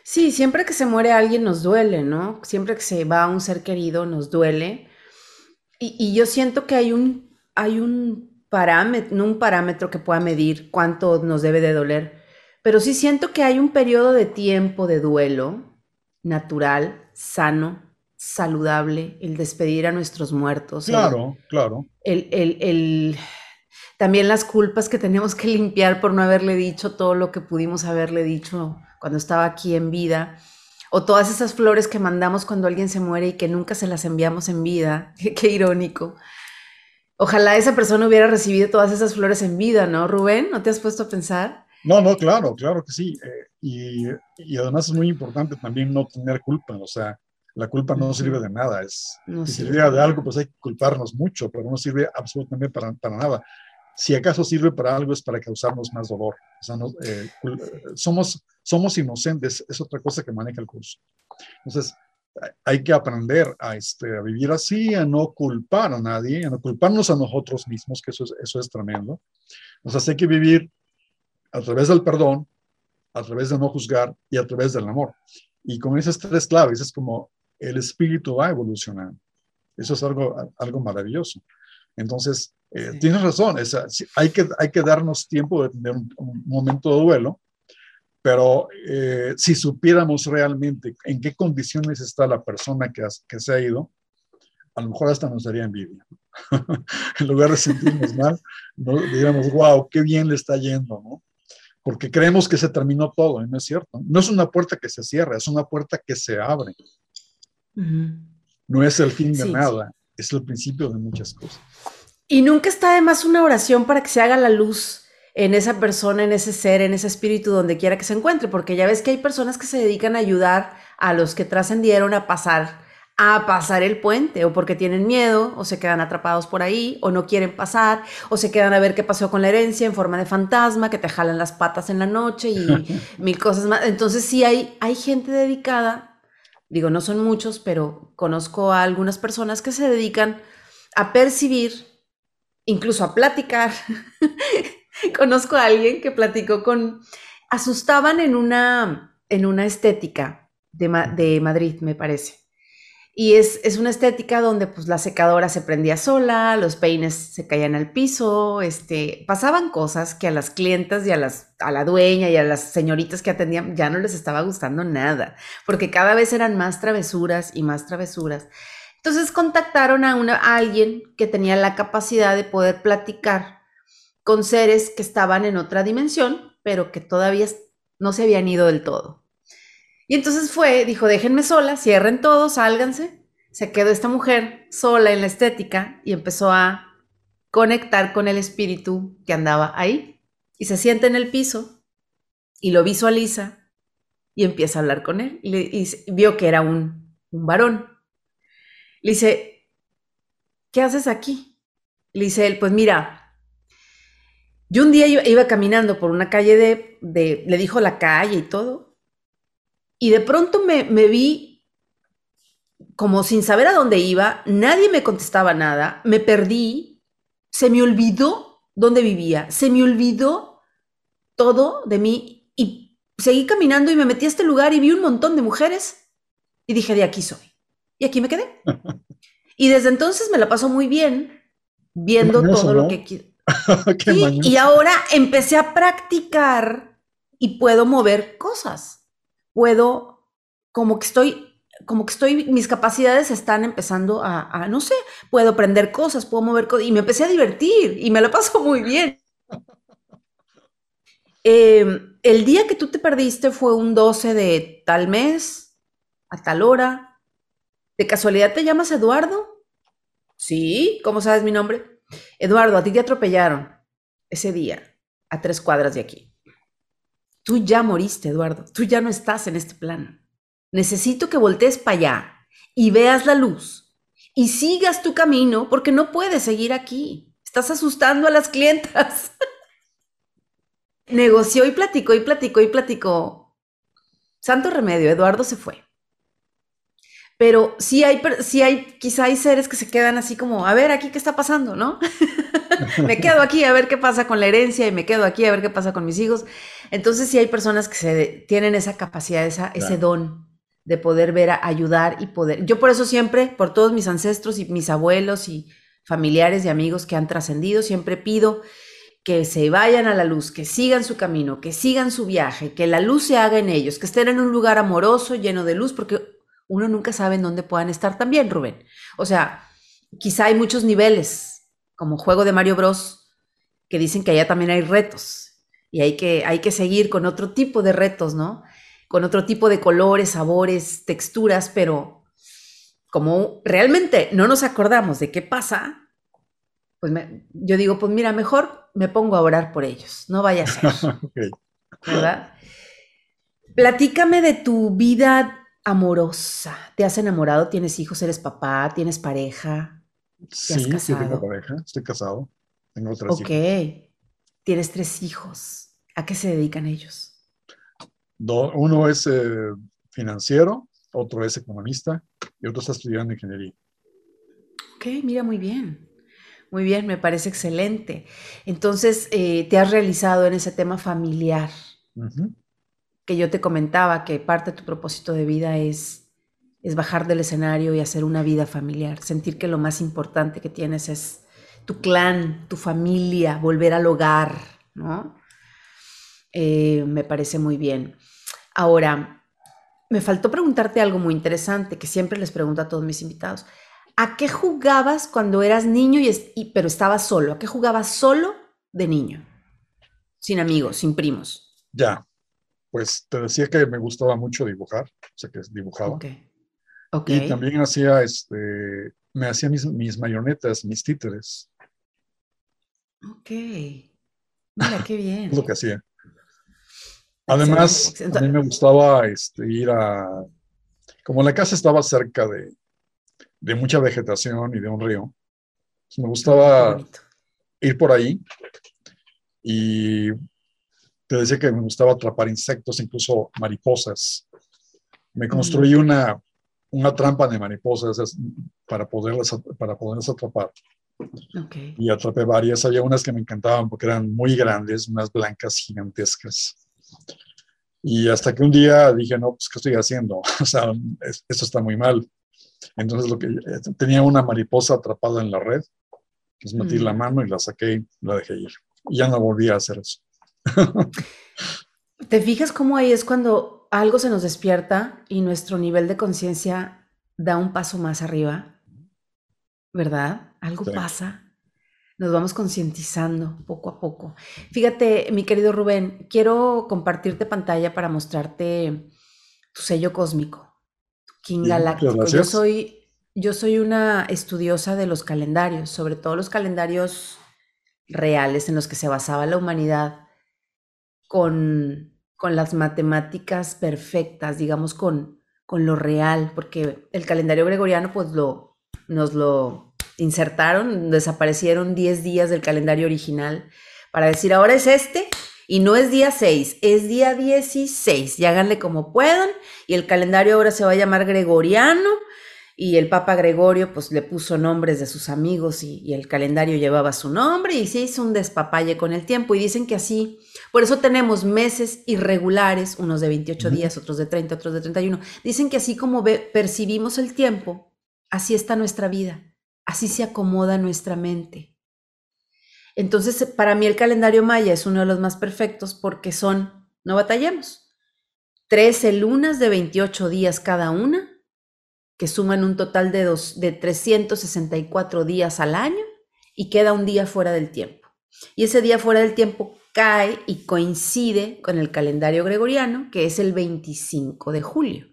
Sí, siempre que se muere alguien nos duele, ¿no? Siempre que se va un ser querido nos duele. Y, yo siento que hay un, hay un parámetro, no un parámetro que pueda medir cuánto nos debe de doler, pero sí siento que hay un periodo de tiempo de duelo natural, sano, saludable, el despedir a nuestros muertos.
Claro, claro.
El, el, el, también las culpas que tenemos que limpiar por no haberle dicho todo lo que pudimos haberle dicho cuando estaba aquí en vida, o todas esas flores que mandamos cuando alguien se muere y que nunca se las enviamos en vida, *laughs* qué, irónico. Ojalá esa persona hubiera recibido todas esas flores en vida, ¿no, Rubén? ¿No te has puesto a pensar?
No, no, claro, claro que sí. Eh, y, y, además es muy importante también no tener culpa, o sea, la culpa no sirve de nada. Es, si sirve de algo, pues hay que culparnos mucho, pero no sirve absolutamente para, para nada si acaso sirve para algo es para causarnos más dolor. O sea, eh, somos, somos inocentes, es otra cosa que maneja el curso. Entonces, hay que aprender a, este, a vivir así, a no culpar a nadie, a no culparnos a nosotros mismos, que eso es, eso es tremendo. O sea, hay que vivir a través del perdón, a través de no juzgar y a través del amor. Y con esas tres claves es como el espíritu va evolucionando. Eso es algo, algo maravilloso. Entonces, eh, tienes razón, hay, que, hay que darnos tiempo de tener un, momento de duelo, pero eh, si supiéramos realmente en qué condiciones está la persona que, que se ha ido, a lo mejor hasta nos daría envidia. *laughs* en lugar de sentirnos mal, ¿no? diríamos, wow, qué bien le está yendo, ¿no? Porque creemos que se terminó todo, y no es cierto. No es una puerta que se cierra, es una puerta que se abre. No es el fin de nada, es el principio de muchas cosas.
Y nunca está de más una oración para que se haga la luz en esa persona, en ese ser, en ese espíritu, donde quiera que se encuentre, porque ya ves que hay personas que se dedican a ayudar a los que trascendieron a pasar a pasar el puente, o porque tienen miedo, o se quedan atrapados por ahí, o no quieren pasar, o se quedan a ver qué pasó con la herencia en forma de fantasma, que te jalan las patas en la noche y *laughs* mil cosas más. Entonces sí hay, hay gente dedicada, digo, no son muchos, pero conozco a algunas personas que se dedican a percibir incluso a platicar. *laughs* Conozco a alguien que platicó con, asustaban en una, en una estética de, de Madrid, me parece. Y es, es, una estética donde pues la secadora se prendía sola, los peines se caían al piso, este, pasaban cosas que a las clientas y a, las, a la dueña y a las señoritas que atendían ya no les estaba gustando nada, porque cada vez eran más travesuras y más travesuras. Entonces contactaron a, alguien que tenía la capacidad de poder platicar con seres que estaban en otra dimensión, pero que todavía no se habían ido del todo. Y entonces fue, dijo, déjenme sola, cierren todo, sálganse. Se quedó esta mujer sola en la estética y empezó a conectar con el espíritu que andaba ahí. Y se sienta en el piso y lo visualiza y empieza a hablar con él. Y, vio que era un varón. Le dice, ¿qué haces aquí? Le dice él, pues mira, yo un día iba caminando por una calle de, le dijo la calle y todo, y de pronto me, me vi como sin saber a dónde iba, nadie me contestaba nada, me perdí, se me olvidó dónde vivía, se me olvidó todo de mí y seguí caminando y me metí a este lugar y vi un montón de mujeres y dije, de aquí soy. Y aquí me quedé. Y desde entonces me la paso muy bien viendo todo lo que quiero. *laughs* y ahora empecé a practicar y puedo mover cosas. Puedo, como que estoy, como que estoy, mis capacidades están empezando a, no sé, puedo aprender cosas, puedo mover cosas. Y me empecé a divertir y me la paso *laughs* muy bien. Em, el día que tú te perdiste fue un 12 de tal mes, a tal hora. ¿De casualidad te llamas Eduardo? Sí, ¿cómo sabes mi nombre? Eduardo, a ti te atropellaron ese día, a tres cuadras de aquí. Tú ya moriste, Eduardo. Tú ya no estás en este plano. Necesito que voltees para allá y veas la luz y sigas tu camino porque no puedes seguir aquí. Estás asustando a las clientas. *laughs* Negoció y platicó y platicó y platicó. Santo remedio, Eduardo se fue. Pero sí hay, sí hay, quizá hay seres que se quedan así como, a ver, aquí qué está pasando, ¿no? *laughs* me quedo aquí a ver qué pasa con la herencia y me quedo aquí a ver qué pasa con mis hijos. Entonces sí hay personas que se, tienen esa capacidad, esa, ese don de poder ver, a ayudar y poder. Yo por eso siempre, por todos mis ancestros y mis abuelos y familiares y amigos que han trascendido, siempre pido que se vayan a la luz, que sigan su camino, que sigan su viaje, que la luz se haga en ellos, que estén en un lugar amoroso, lleno de luz, porque uno nunca sabe en dónde puedan estar también, Rubén. O sea, quizá hay muchos niveles, como juego de Mario Bros, que dicen que allá también hay retos y hay que, hay que seguir con otro tipo de retos, ¿no? Con otro tipo de colores, sabores, texturas, pero como realmente no nos acordamos de qué pasa, pues yo digo, pues mira, mejor me pongo a orar por ellos, no vaya a ser. *laughs* ¿Verdad? Platícame de tu vida amorosa. ¿Te has enamorado? ¿Tienes hijos? ¿Eres papá? ¿Tienes pareja?
¿Te sí, has casado? tengo pareja, estoy casado. Tengo tres
hijos. Ok. Tienes tres hijos. ¿A qué se dedican ellos?
uno es eh, financiero, otro es economista y otro está estudiando ingeniería.
Ok, mira, muy bien. Muy bien, me parece excelente. Entonces, eh, te has realizado en ese tema familiar que yo te comentaba que parte de tu propósito de vida es, es bajar del escenario y hacer una vida familiar, sentir que lo más importante que tienes es tu clan, tu familia, volver al hogar, ¿no? Eh, me parece muy bien. Ahora, me faltó preguntarte algo muy interesante que siempre les pregunto a todos mis invitados. ¿A qué jugabas cuando eras niño y, pero estabas solo? ¿A qué jugabas solo de niño? Sin amigos, sin primos.
Ya, pues te decía que me gustaba mucho dibujar, o sea que dibujaba. Okay. Okay. Y también hacía, este, me hacía mis, mis marionetas, mis títeres.
Ok. Mira, qué *laughs* bien.
es lo que hacía. Además, a mí me gustaba este, ir a, como la casa estaba cerca de, de mucha vegetación y de un río, pues me gustaba ir por ahí y te decía que me gustaba atrapar insectos, incluso mariposas. Me construí una, una trampa de mariposas para poderlas, para poderlas atrapar. Y atrapé varias. Había unas que me encantaban porque eran muy grandes, unas blancas gigantescas. Y hasta que un día dije, no, pues, ¿qué estoy haciendo? *laughs* o sea, esto está muy mal. Entonces, lo que eh, tenía una mariposa atrapada en la red, pues metí la mano y la saqué y la dejé ir. Y ya no volví a hacer eso. *laughs*
¿Te fijas cómo ahí es cuando algo se nos despierta y nuestro nivel de conciencia da un paso más arriba? ¿Verdad? Algo pasa. Nos vamos concientizando poco a poco. Fíjate, mi querido Rubén, quiero compartirte pantalla para mostrarte tu sello cósmico, King Galáctico. Yo soy, yo soy una estudiosa de los calendarios, sobre todo los calendarios reales en los que se basaba la humanidad con, con las matemáticas perfectas, digamos, con, con lo real, porque el calendario gregoriano pues lo, nos lo insertaron, desaparecieron 10 días del calendario original para decir, ahora es este, y no es día 6, es día 16, y háganle como puedan, y el calendario ahora se va a llamar gregoriano, y el Papa Gregorio pues le puso nombres de sus amigos y, el calendario llevaba su nombre y se hizo un despapalle con el tiempo y dicen que así, por eso tenemos meses irregulares, unos de 28 días, otros de 30, otros de 31. Dicen que así como percibimos el tiempo, así está nuestra vida, así se acomoda nuestra mente. Entonces, para mí el calendario maya es uno de los más perfectos porque son, no batallemos, 13 lunas de 28 días cada una que suman un total de, dos, de 364 días al año y queda un día fuera del tiempo. Y ese día fuera del tiempo cae y coincide con el calendario gregoriano, que es el 25 de julio.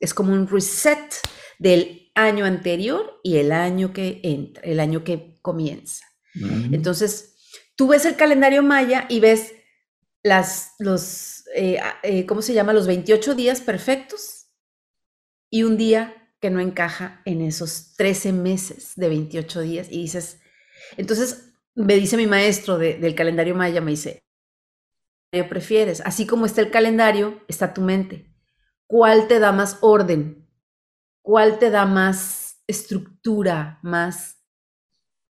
Es como un reset del año anterior y el año que entra, el año que comienza.
Mm.
Entonces, tú ves el calendario maya y ves las, los, eh, a- eh, ¿cómo se llama? Los 28 días perfectos y un día que no encaja en esos 13 meses de 28 días y dices, entonces me dice mi maestro de- del calendario maya, me dice, ¿qué prefieres? Así como está el calendario, está tu mente. ¿Cuál te da más orden? ¿Cuál te da más estructura, más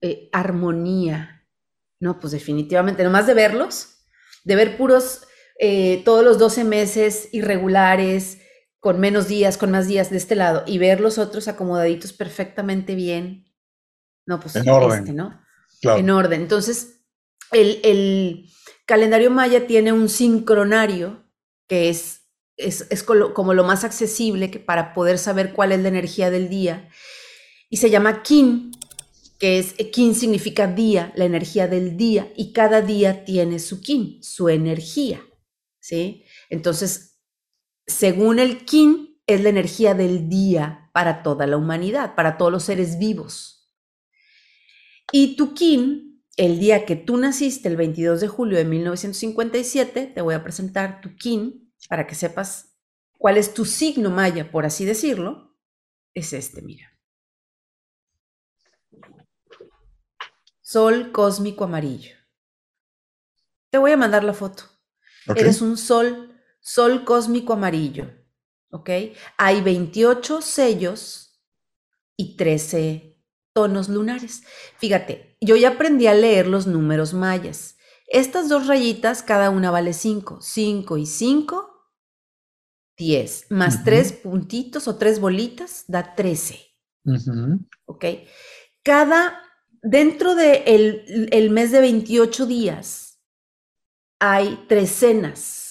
eh, armonía? No, pues definitivamente, nomás de verlos, de ver puros, eh, todos los 12 meses irregulares, con menos días, con más días de este lado, y ver los otros acomodaditos perfectamente bien. No, pues
En orden.
este, ¿no?
Claro.
En orden. Entonces, el, el calendario maya tiene un sincronario que es, es, es como lo más accesible que para poder saber cuál es la energía del día. Y se llama Kin, que es, Kin significa día, la energía del día, y cada día tiene su Kin, su energía. ¿Sí? Entonces, según el Kin, es la energía del día para toda la humanidad, para todos los seres vivos. Y tu kin, el día que tú naciste, el 22 de julio de 1957, te voy a presentar tu kin para que sepas cuál es tu signo maya, por así decirlo. Es este, mira. Sol cósmico amarillo. Te voy a mandar la foto. Eres un sol, sol cósmico amarillo. ¿Ok? Hay 28 sellos y 13 tonos lunares. Fíjate, yo ya aprendí a leer los números mayas. Estas dos rayitas, cada una vale 5. 5 y 5, 10. Más
Ujú.
tres puntitos o tres bolitas da 13.
Ujú.
¿ok? Cada, dentro del de el, el mes de 28 días, hay trecenas.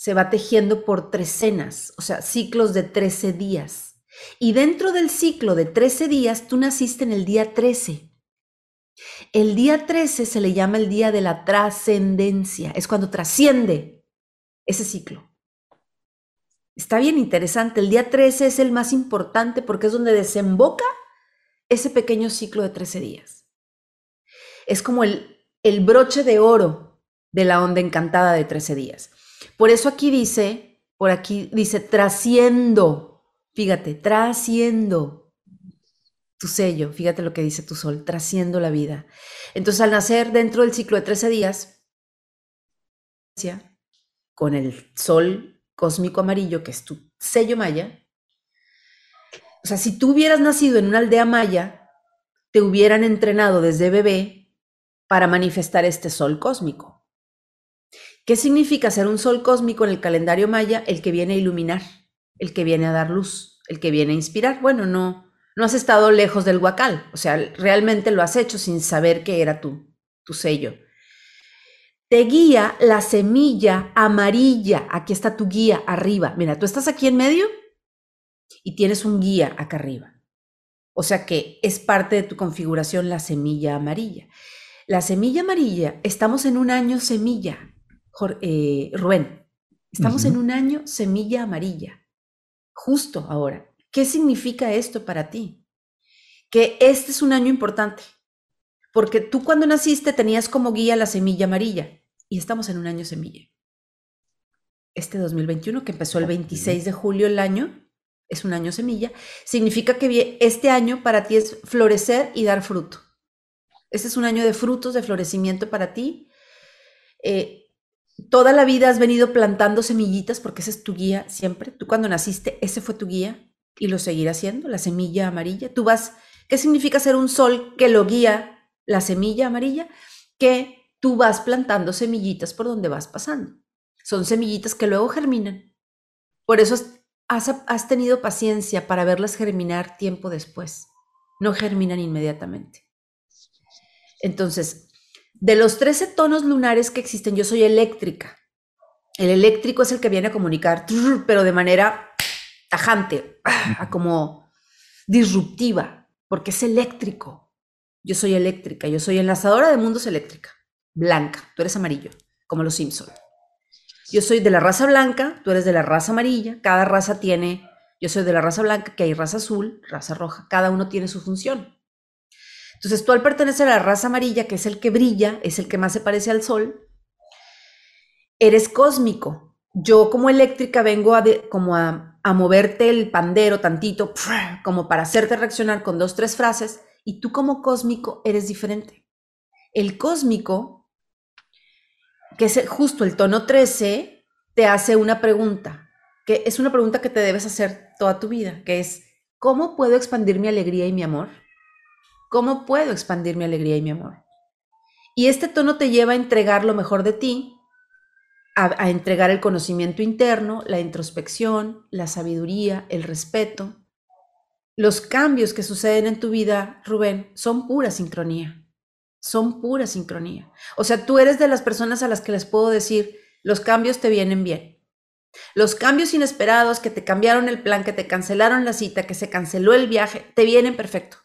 Se va tejiendo por trecenas, o sea, ciclos de 13 días. Y dentro del ciclo de 13 días, tú naciste en el día 13. El día 13 se le llama el día de la trascendencia, es cuando trasciende ese ciclo. Está bien interesante, el día 13 es el más importante porque es donde desemboca ese pequeño ciclo de 13 días. Es como el, el broche de oro de la onda encantada de 13 días. Por eso aquí dice, por aquí dice, trasciendo, fíjate, trasciendo tu sello, fíjate lo que dice tu sol, trasciendo la vida. Entonces al nacer dentro del ciclo de 13 días, con el sol cósmico amarillo, que es tu sello maya, o sea, si tú hubieras nacido en una aldea maya, te hubieran entrenado desde bebé para manifestar este sol cósmico. ¿Qué significa ser un sol cósmico en el calendario maya? El que viene a iluminar, el que viene a dar luz, el que viene a inspirar. Bueno, no, no has estado lejos del huacal, o sea, realmente lo has hecho sin saber que era tu, tu sello. Te guía la semilla amarilla. Aquí está tu guía arriba. Mira, tú estás aquí en medio y tienes un guía acá arriba. O sea que es parte de tu configuración la semilla amarilla. La semilla amarilla, estamos en un año semilla, eh, Rubén. Estamos uh -huh. en un año semilla amarilla. Justo ahora. ¿Qué significa esto para ti? Que este es un año importante. Porque tú cuando naciste tenías como guía la semilla amarilla y estamos en un año semilla. Este 2021, que empezó el 26 de julio el año, es un año semilla, significa que este año para ti es florecer y dar fruto. Este es un año de frutos, de florecimiento para ti. Eh, toda la vida has venido plantando semillitas porque ese es tu guía siempre. Tú cuando naciste, ese fue tu guía y lo seguirás siendo, la semilla amarilla. Tú vas, ¿qué significa ser un sol que lo guía la semilla amarilla? Que tú vas plantando semillitas por donde vas pasando. Son semillitas que luego germinan. Por eso has, tenido paciencia para verlas germinar tiempo después. No germinan inmediatamente. Entonces, de los 13 tonos lunares que existen, yo soy eléctrica. El eléctrico es el que viene a comunicar, pero de manera tajante, como disruptiva, porque es eléctrico. Yo soy eléctrica, yo soy enlazadora de mundos eléctrica. blanca, tú eres amarillo, como los Simpson. Yo soy de la raza blanca, tú eres de la raza amarilla, cada raza tiene, yo soy de la raza blanca, que hay raza azul, raza roja, cada uno tiene su función. Entonces tú al pertenecer a la raza amarilla, que es el que brilla, es el que más se parece al sol, eres cósmico. Yo como eléctrica vengo a como a, a, moverte el pandero tantito, *laughs* como para hacerte reaccionar con dos, tres frases, y tú como cósmico eres diferente. El cósmico, que es justo el tono 13, te hace una pregunta, que es una pregunta que te debes hacer toda tu vida, que es, ¿cómo puedo expandir mi alegría y mi amor? ¿Cómo puedo expandir mi alegría y mi amor? Y este tono te lleva a entregar lo mejor de ti, a, entregar el conocimiento interno, la introspección, la sabiduría, el respeto. Los cambios que suceden en tu vida, Rubén, son pura sincronía son pura sincronía. O sea, tú eres de las personas a las que les puedo decir, los cambios te vienen bien. Los cambios inesperados que te cambiaron el plan, que te cancelaron la cita, que se canceló el viaje, te vienen perfecto.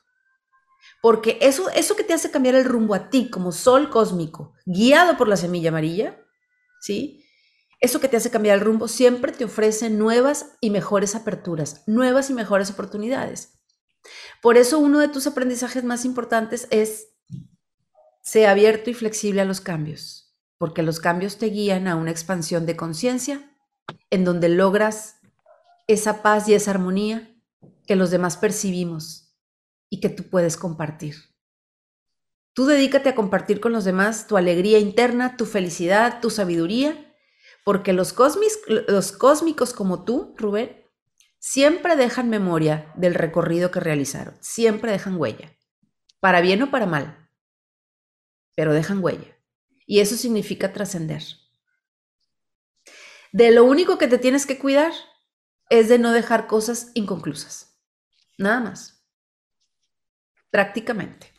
Porque eso, eso que te hace cambiar el rumbo a ti como sol cósmico, guiado por la semilla amarilla, ¿sí? Eso que te hace cambiar el rumbo siempre te ofrece nuevas y mejores aperturas, nuevas y mejores oportunidades. Por eso uno de tus aprendizajes más importantes es Sé abierto y flexible a los cambios, porque los cambios te guían a una expansión de conciencia en donde logras esa paz y esa armonía que los demás percibimos y que tú puedes compartir. Tú dedícate a compartir con los demás tu alegría interna, tu felicidad, tu sabiduría, porque los, los cósmicos como tú, Rubén, siempre dejan memoria del recorrido que realizaron, siempre dejan huella, para bien o para mal pero dejan huella. Y eso significa trascender. De lo único que te tienes que cuidar es de no dejar cosas inconclusas. Nada más. Prácticamente.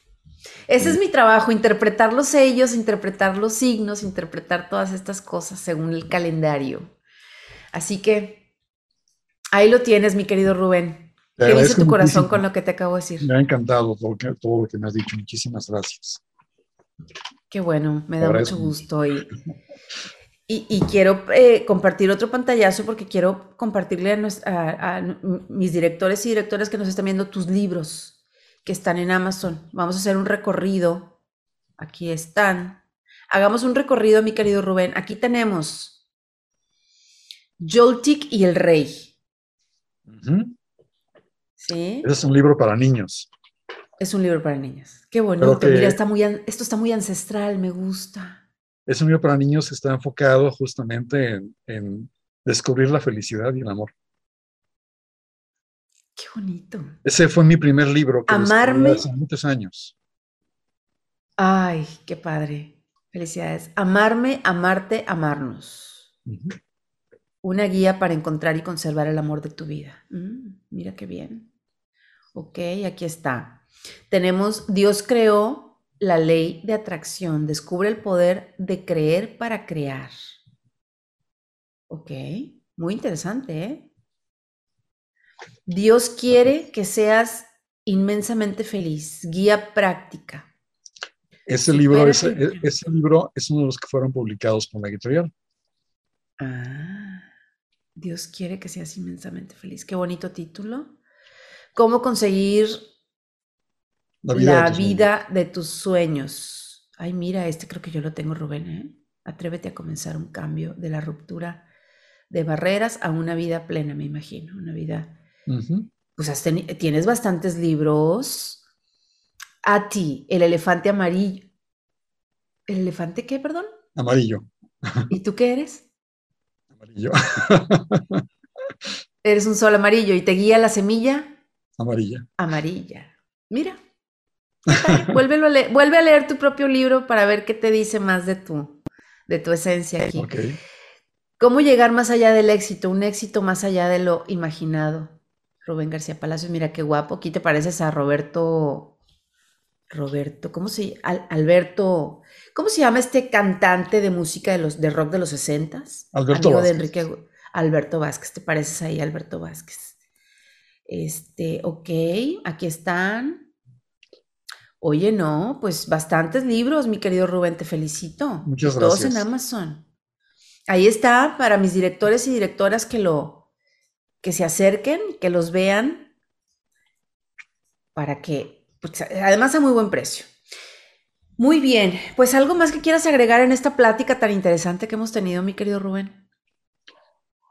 Ese es mi trabajo, interpretar los sellos, interpretar los signos, interpretar todas estas cosas según el calendario. Así que ahí lo tienes, mi querido Rubén. ¿Qué dice tu corazón con lo que te acabo de decir?
Me ha encantado todo, todo lo que me has dicho. Muchísimas gracias.
Qué bueno, me da mucho gusto. Y, y, quiero eh, compartir otro pantallazo porque quiero compartirle a, mis directores y directoras que nos están viendo tus libros que están en Amazon. Vamos a hacer un recorrido. Aquí están. Hagamos un recorrido, mi querido Rubén. Aquí tenemos Joltik y el Rey.
¿Sí? es un libro para niños.
Es un libro para niños. Qué bonito. Mira, está muy, esto está muy ancestral, me gusta.
Es un libro para niños que está enfocado justamente en, descubrir la felicidad y el amor.
Bonito.
Ese fue mi primer libro
que Amarme.
hace muchos años.
Ay, qué padre. Felicidades. Amarme, amarte, amarnos. Una guía para encontrar y conservar el amor de tu vida. Mm, mira qué bien. Ok, aquí está. Tenemos, Dios creó la ley de atracción, descubre el poder de creer para crear. Ok, muy interesante, ¿eh? Dios quiere que seas inmensamente feliz, guía práctica.
Ese libro, ese, libro es uno de los que fueron publicados por la editorial.
Ah, Dios quiere que seas inmensamente feliz. Qué bonito título. ¿Cómo conseguir la vida, de, tus sueños. Ay, mira, este creo que yo lo tengo, Rubén. ¿eh? Atrévete a comenzar un cambio de la ruptura de barreras a una vida plena, me imagino. Una vida. Pues tienes bastantes libros. A ti, el elefante amarillo. ¿El elefante qué, perdón?
Amarillo.
¿Y tú qué eres?
Amarillo. *laughs*
Eres un sol amarillo y te guía la semilla.
Amarilla.
Amarilla. Mira, *laughs* vuelve a leer tu propio libro para ver qué te dice más de tu, de tu esencia aquí. ¿Cómo llegar más allá del éxito? Un éxito más allá de lo imaginado. Rubén García Palacios, mira qué guapo. Aquí te pareces a Roberto. Roberto, ¿cómo se Alberto, ¿cómo se llama este cantante de música de los de rock de los 60
Alberto Vázquez.
de Enrique Alberto Vázquez, ¿te pareces ahí Alberto Vázquez? Este, ok, aquí están. Oye, no, pues bastantes libros, mi querido Rubén, te felicito.
Muchas gracias.
Todos en Amazon. Ahí está para mis directores y directoras que lo que se acerquen, que los vean para que pues, además a muy buen precio. Muy bien, pues algo más que quieras agregar en esta plática tan interesante que hemos tenido, mi querido Rubén.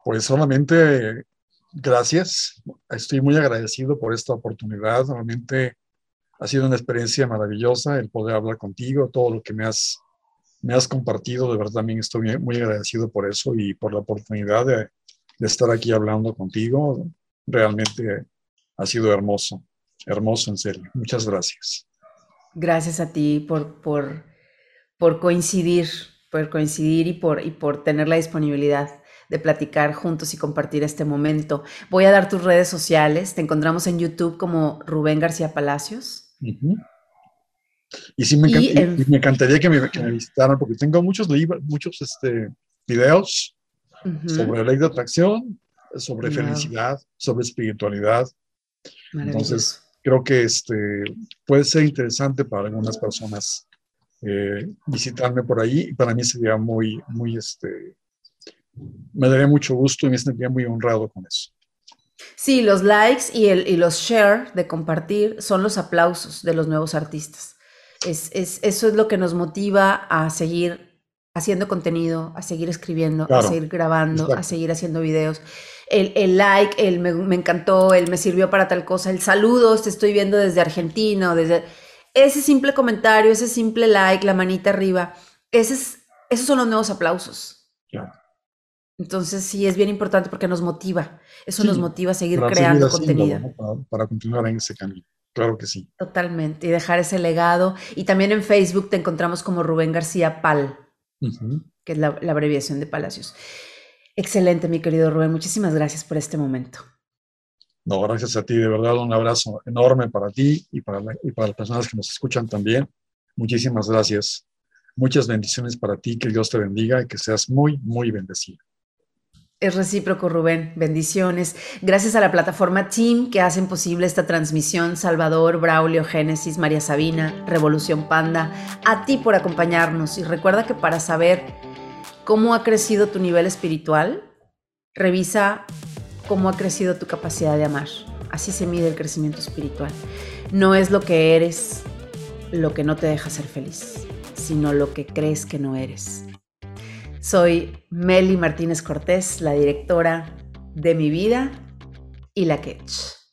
Pues solamente gracias. Estoy muy agradecido por esta oportunidad. Realmente ha sido una experiencia maravillosa el poder hablar contigo, todo lo que me has, me has compartido. De verdad también estoy muy agradecido por eso y por la oportunidad de, de estar aquí hablando contigo. Realmente ha sido hermoso, hermoso en serio. Muchas gracias.
Gracias a ti por, por, por coincidir, por coincidir y por, y por tener la disponibilidad de platicar juntos y compartir este momento. Voy a dar tus redes sociales. Te encontramos en YouTube como Rubén García Palacios.
Y sí, me, me encantaría que me, que me, visitaran porque tengo muchos libros, muchos este, videos sobre ley de atracción, sobre felicidad, sobre espiritualidad. Entonces, creo que este, puede ser interesante para algunas personas eh, visitarme por ahí para mí sería muy, muy, este, me daría mucho gusto y me sentiría muy honrado con eso.
Sí, los likes y, el, y los share de compartir son los aplausos de los nuevos artistas. Es, es, eso es lo que nos motiva a seguir haciendo contenido, a seguir escribiendo, claro, a seguir grabando, exacto. a seguir haciendo videos el, el like, el me, me, encantó, el me sirvió para tal cosa, el saludos, te estoy viendo desde Argentina, desde ese simple comentario, ese simple like, la manita arriba, ese es, esos son los nuevos aplausos.
Claro.
Entonces sí es bien importante porque nos motiva, eso sí, nos motiva a seguir creando seguir contenido.
¿no? Para, para continuar en ese camino. Claro que sí.
Totalmente. Y dejar ese legado. Y también en Facebook te encontramos como Rubén García Pal, uh -huh. que es la, la abreviación de Palacios. Excelente, mi querido Rubén. Muchísimas gracias por este momento.
No, gracias a ti. De verdad, un abrazo enorme para ti y para, la, y para las personas que nos escuchan también. Muchísimas gracias. Muchas bendiciones para ti. Que Dios te bendiga y que seas muy, muy bendecido.
Es recíproco, Rubén. Bendiciones. Gracias a la plataforma Team que hacen posible esta transmisión. Salvador, Braulio, Génesis, María Sabina, Revolución Panda. A ti por acompañarnos. Y recuerda que para saber cómo ha crecido tu nivel espiritual, revisa cómo ha crecido tu capacidad de amar. Así se mide el crecimiento espiritual. No es lo que eres lo que no te deja ser feliz, sino lo que crees que no eres. Soy Meli Martínez Cortés, la directora de mi vida y la Ketch.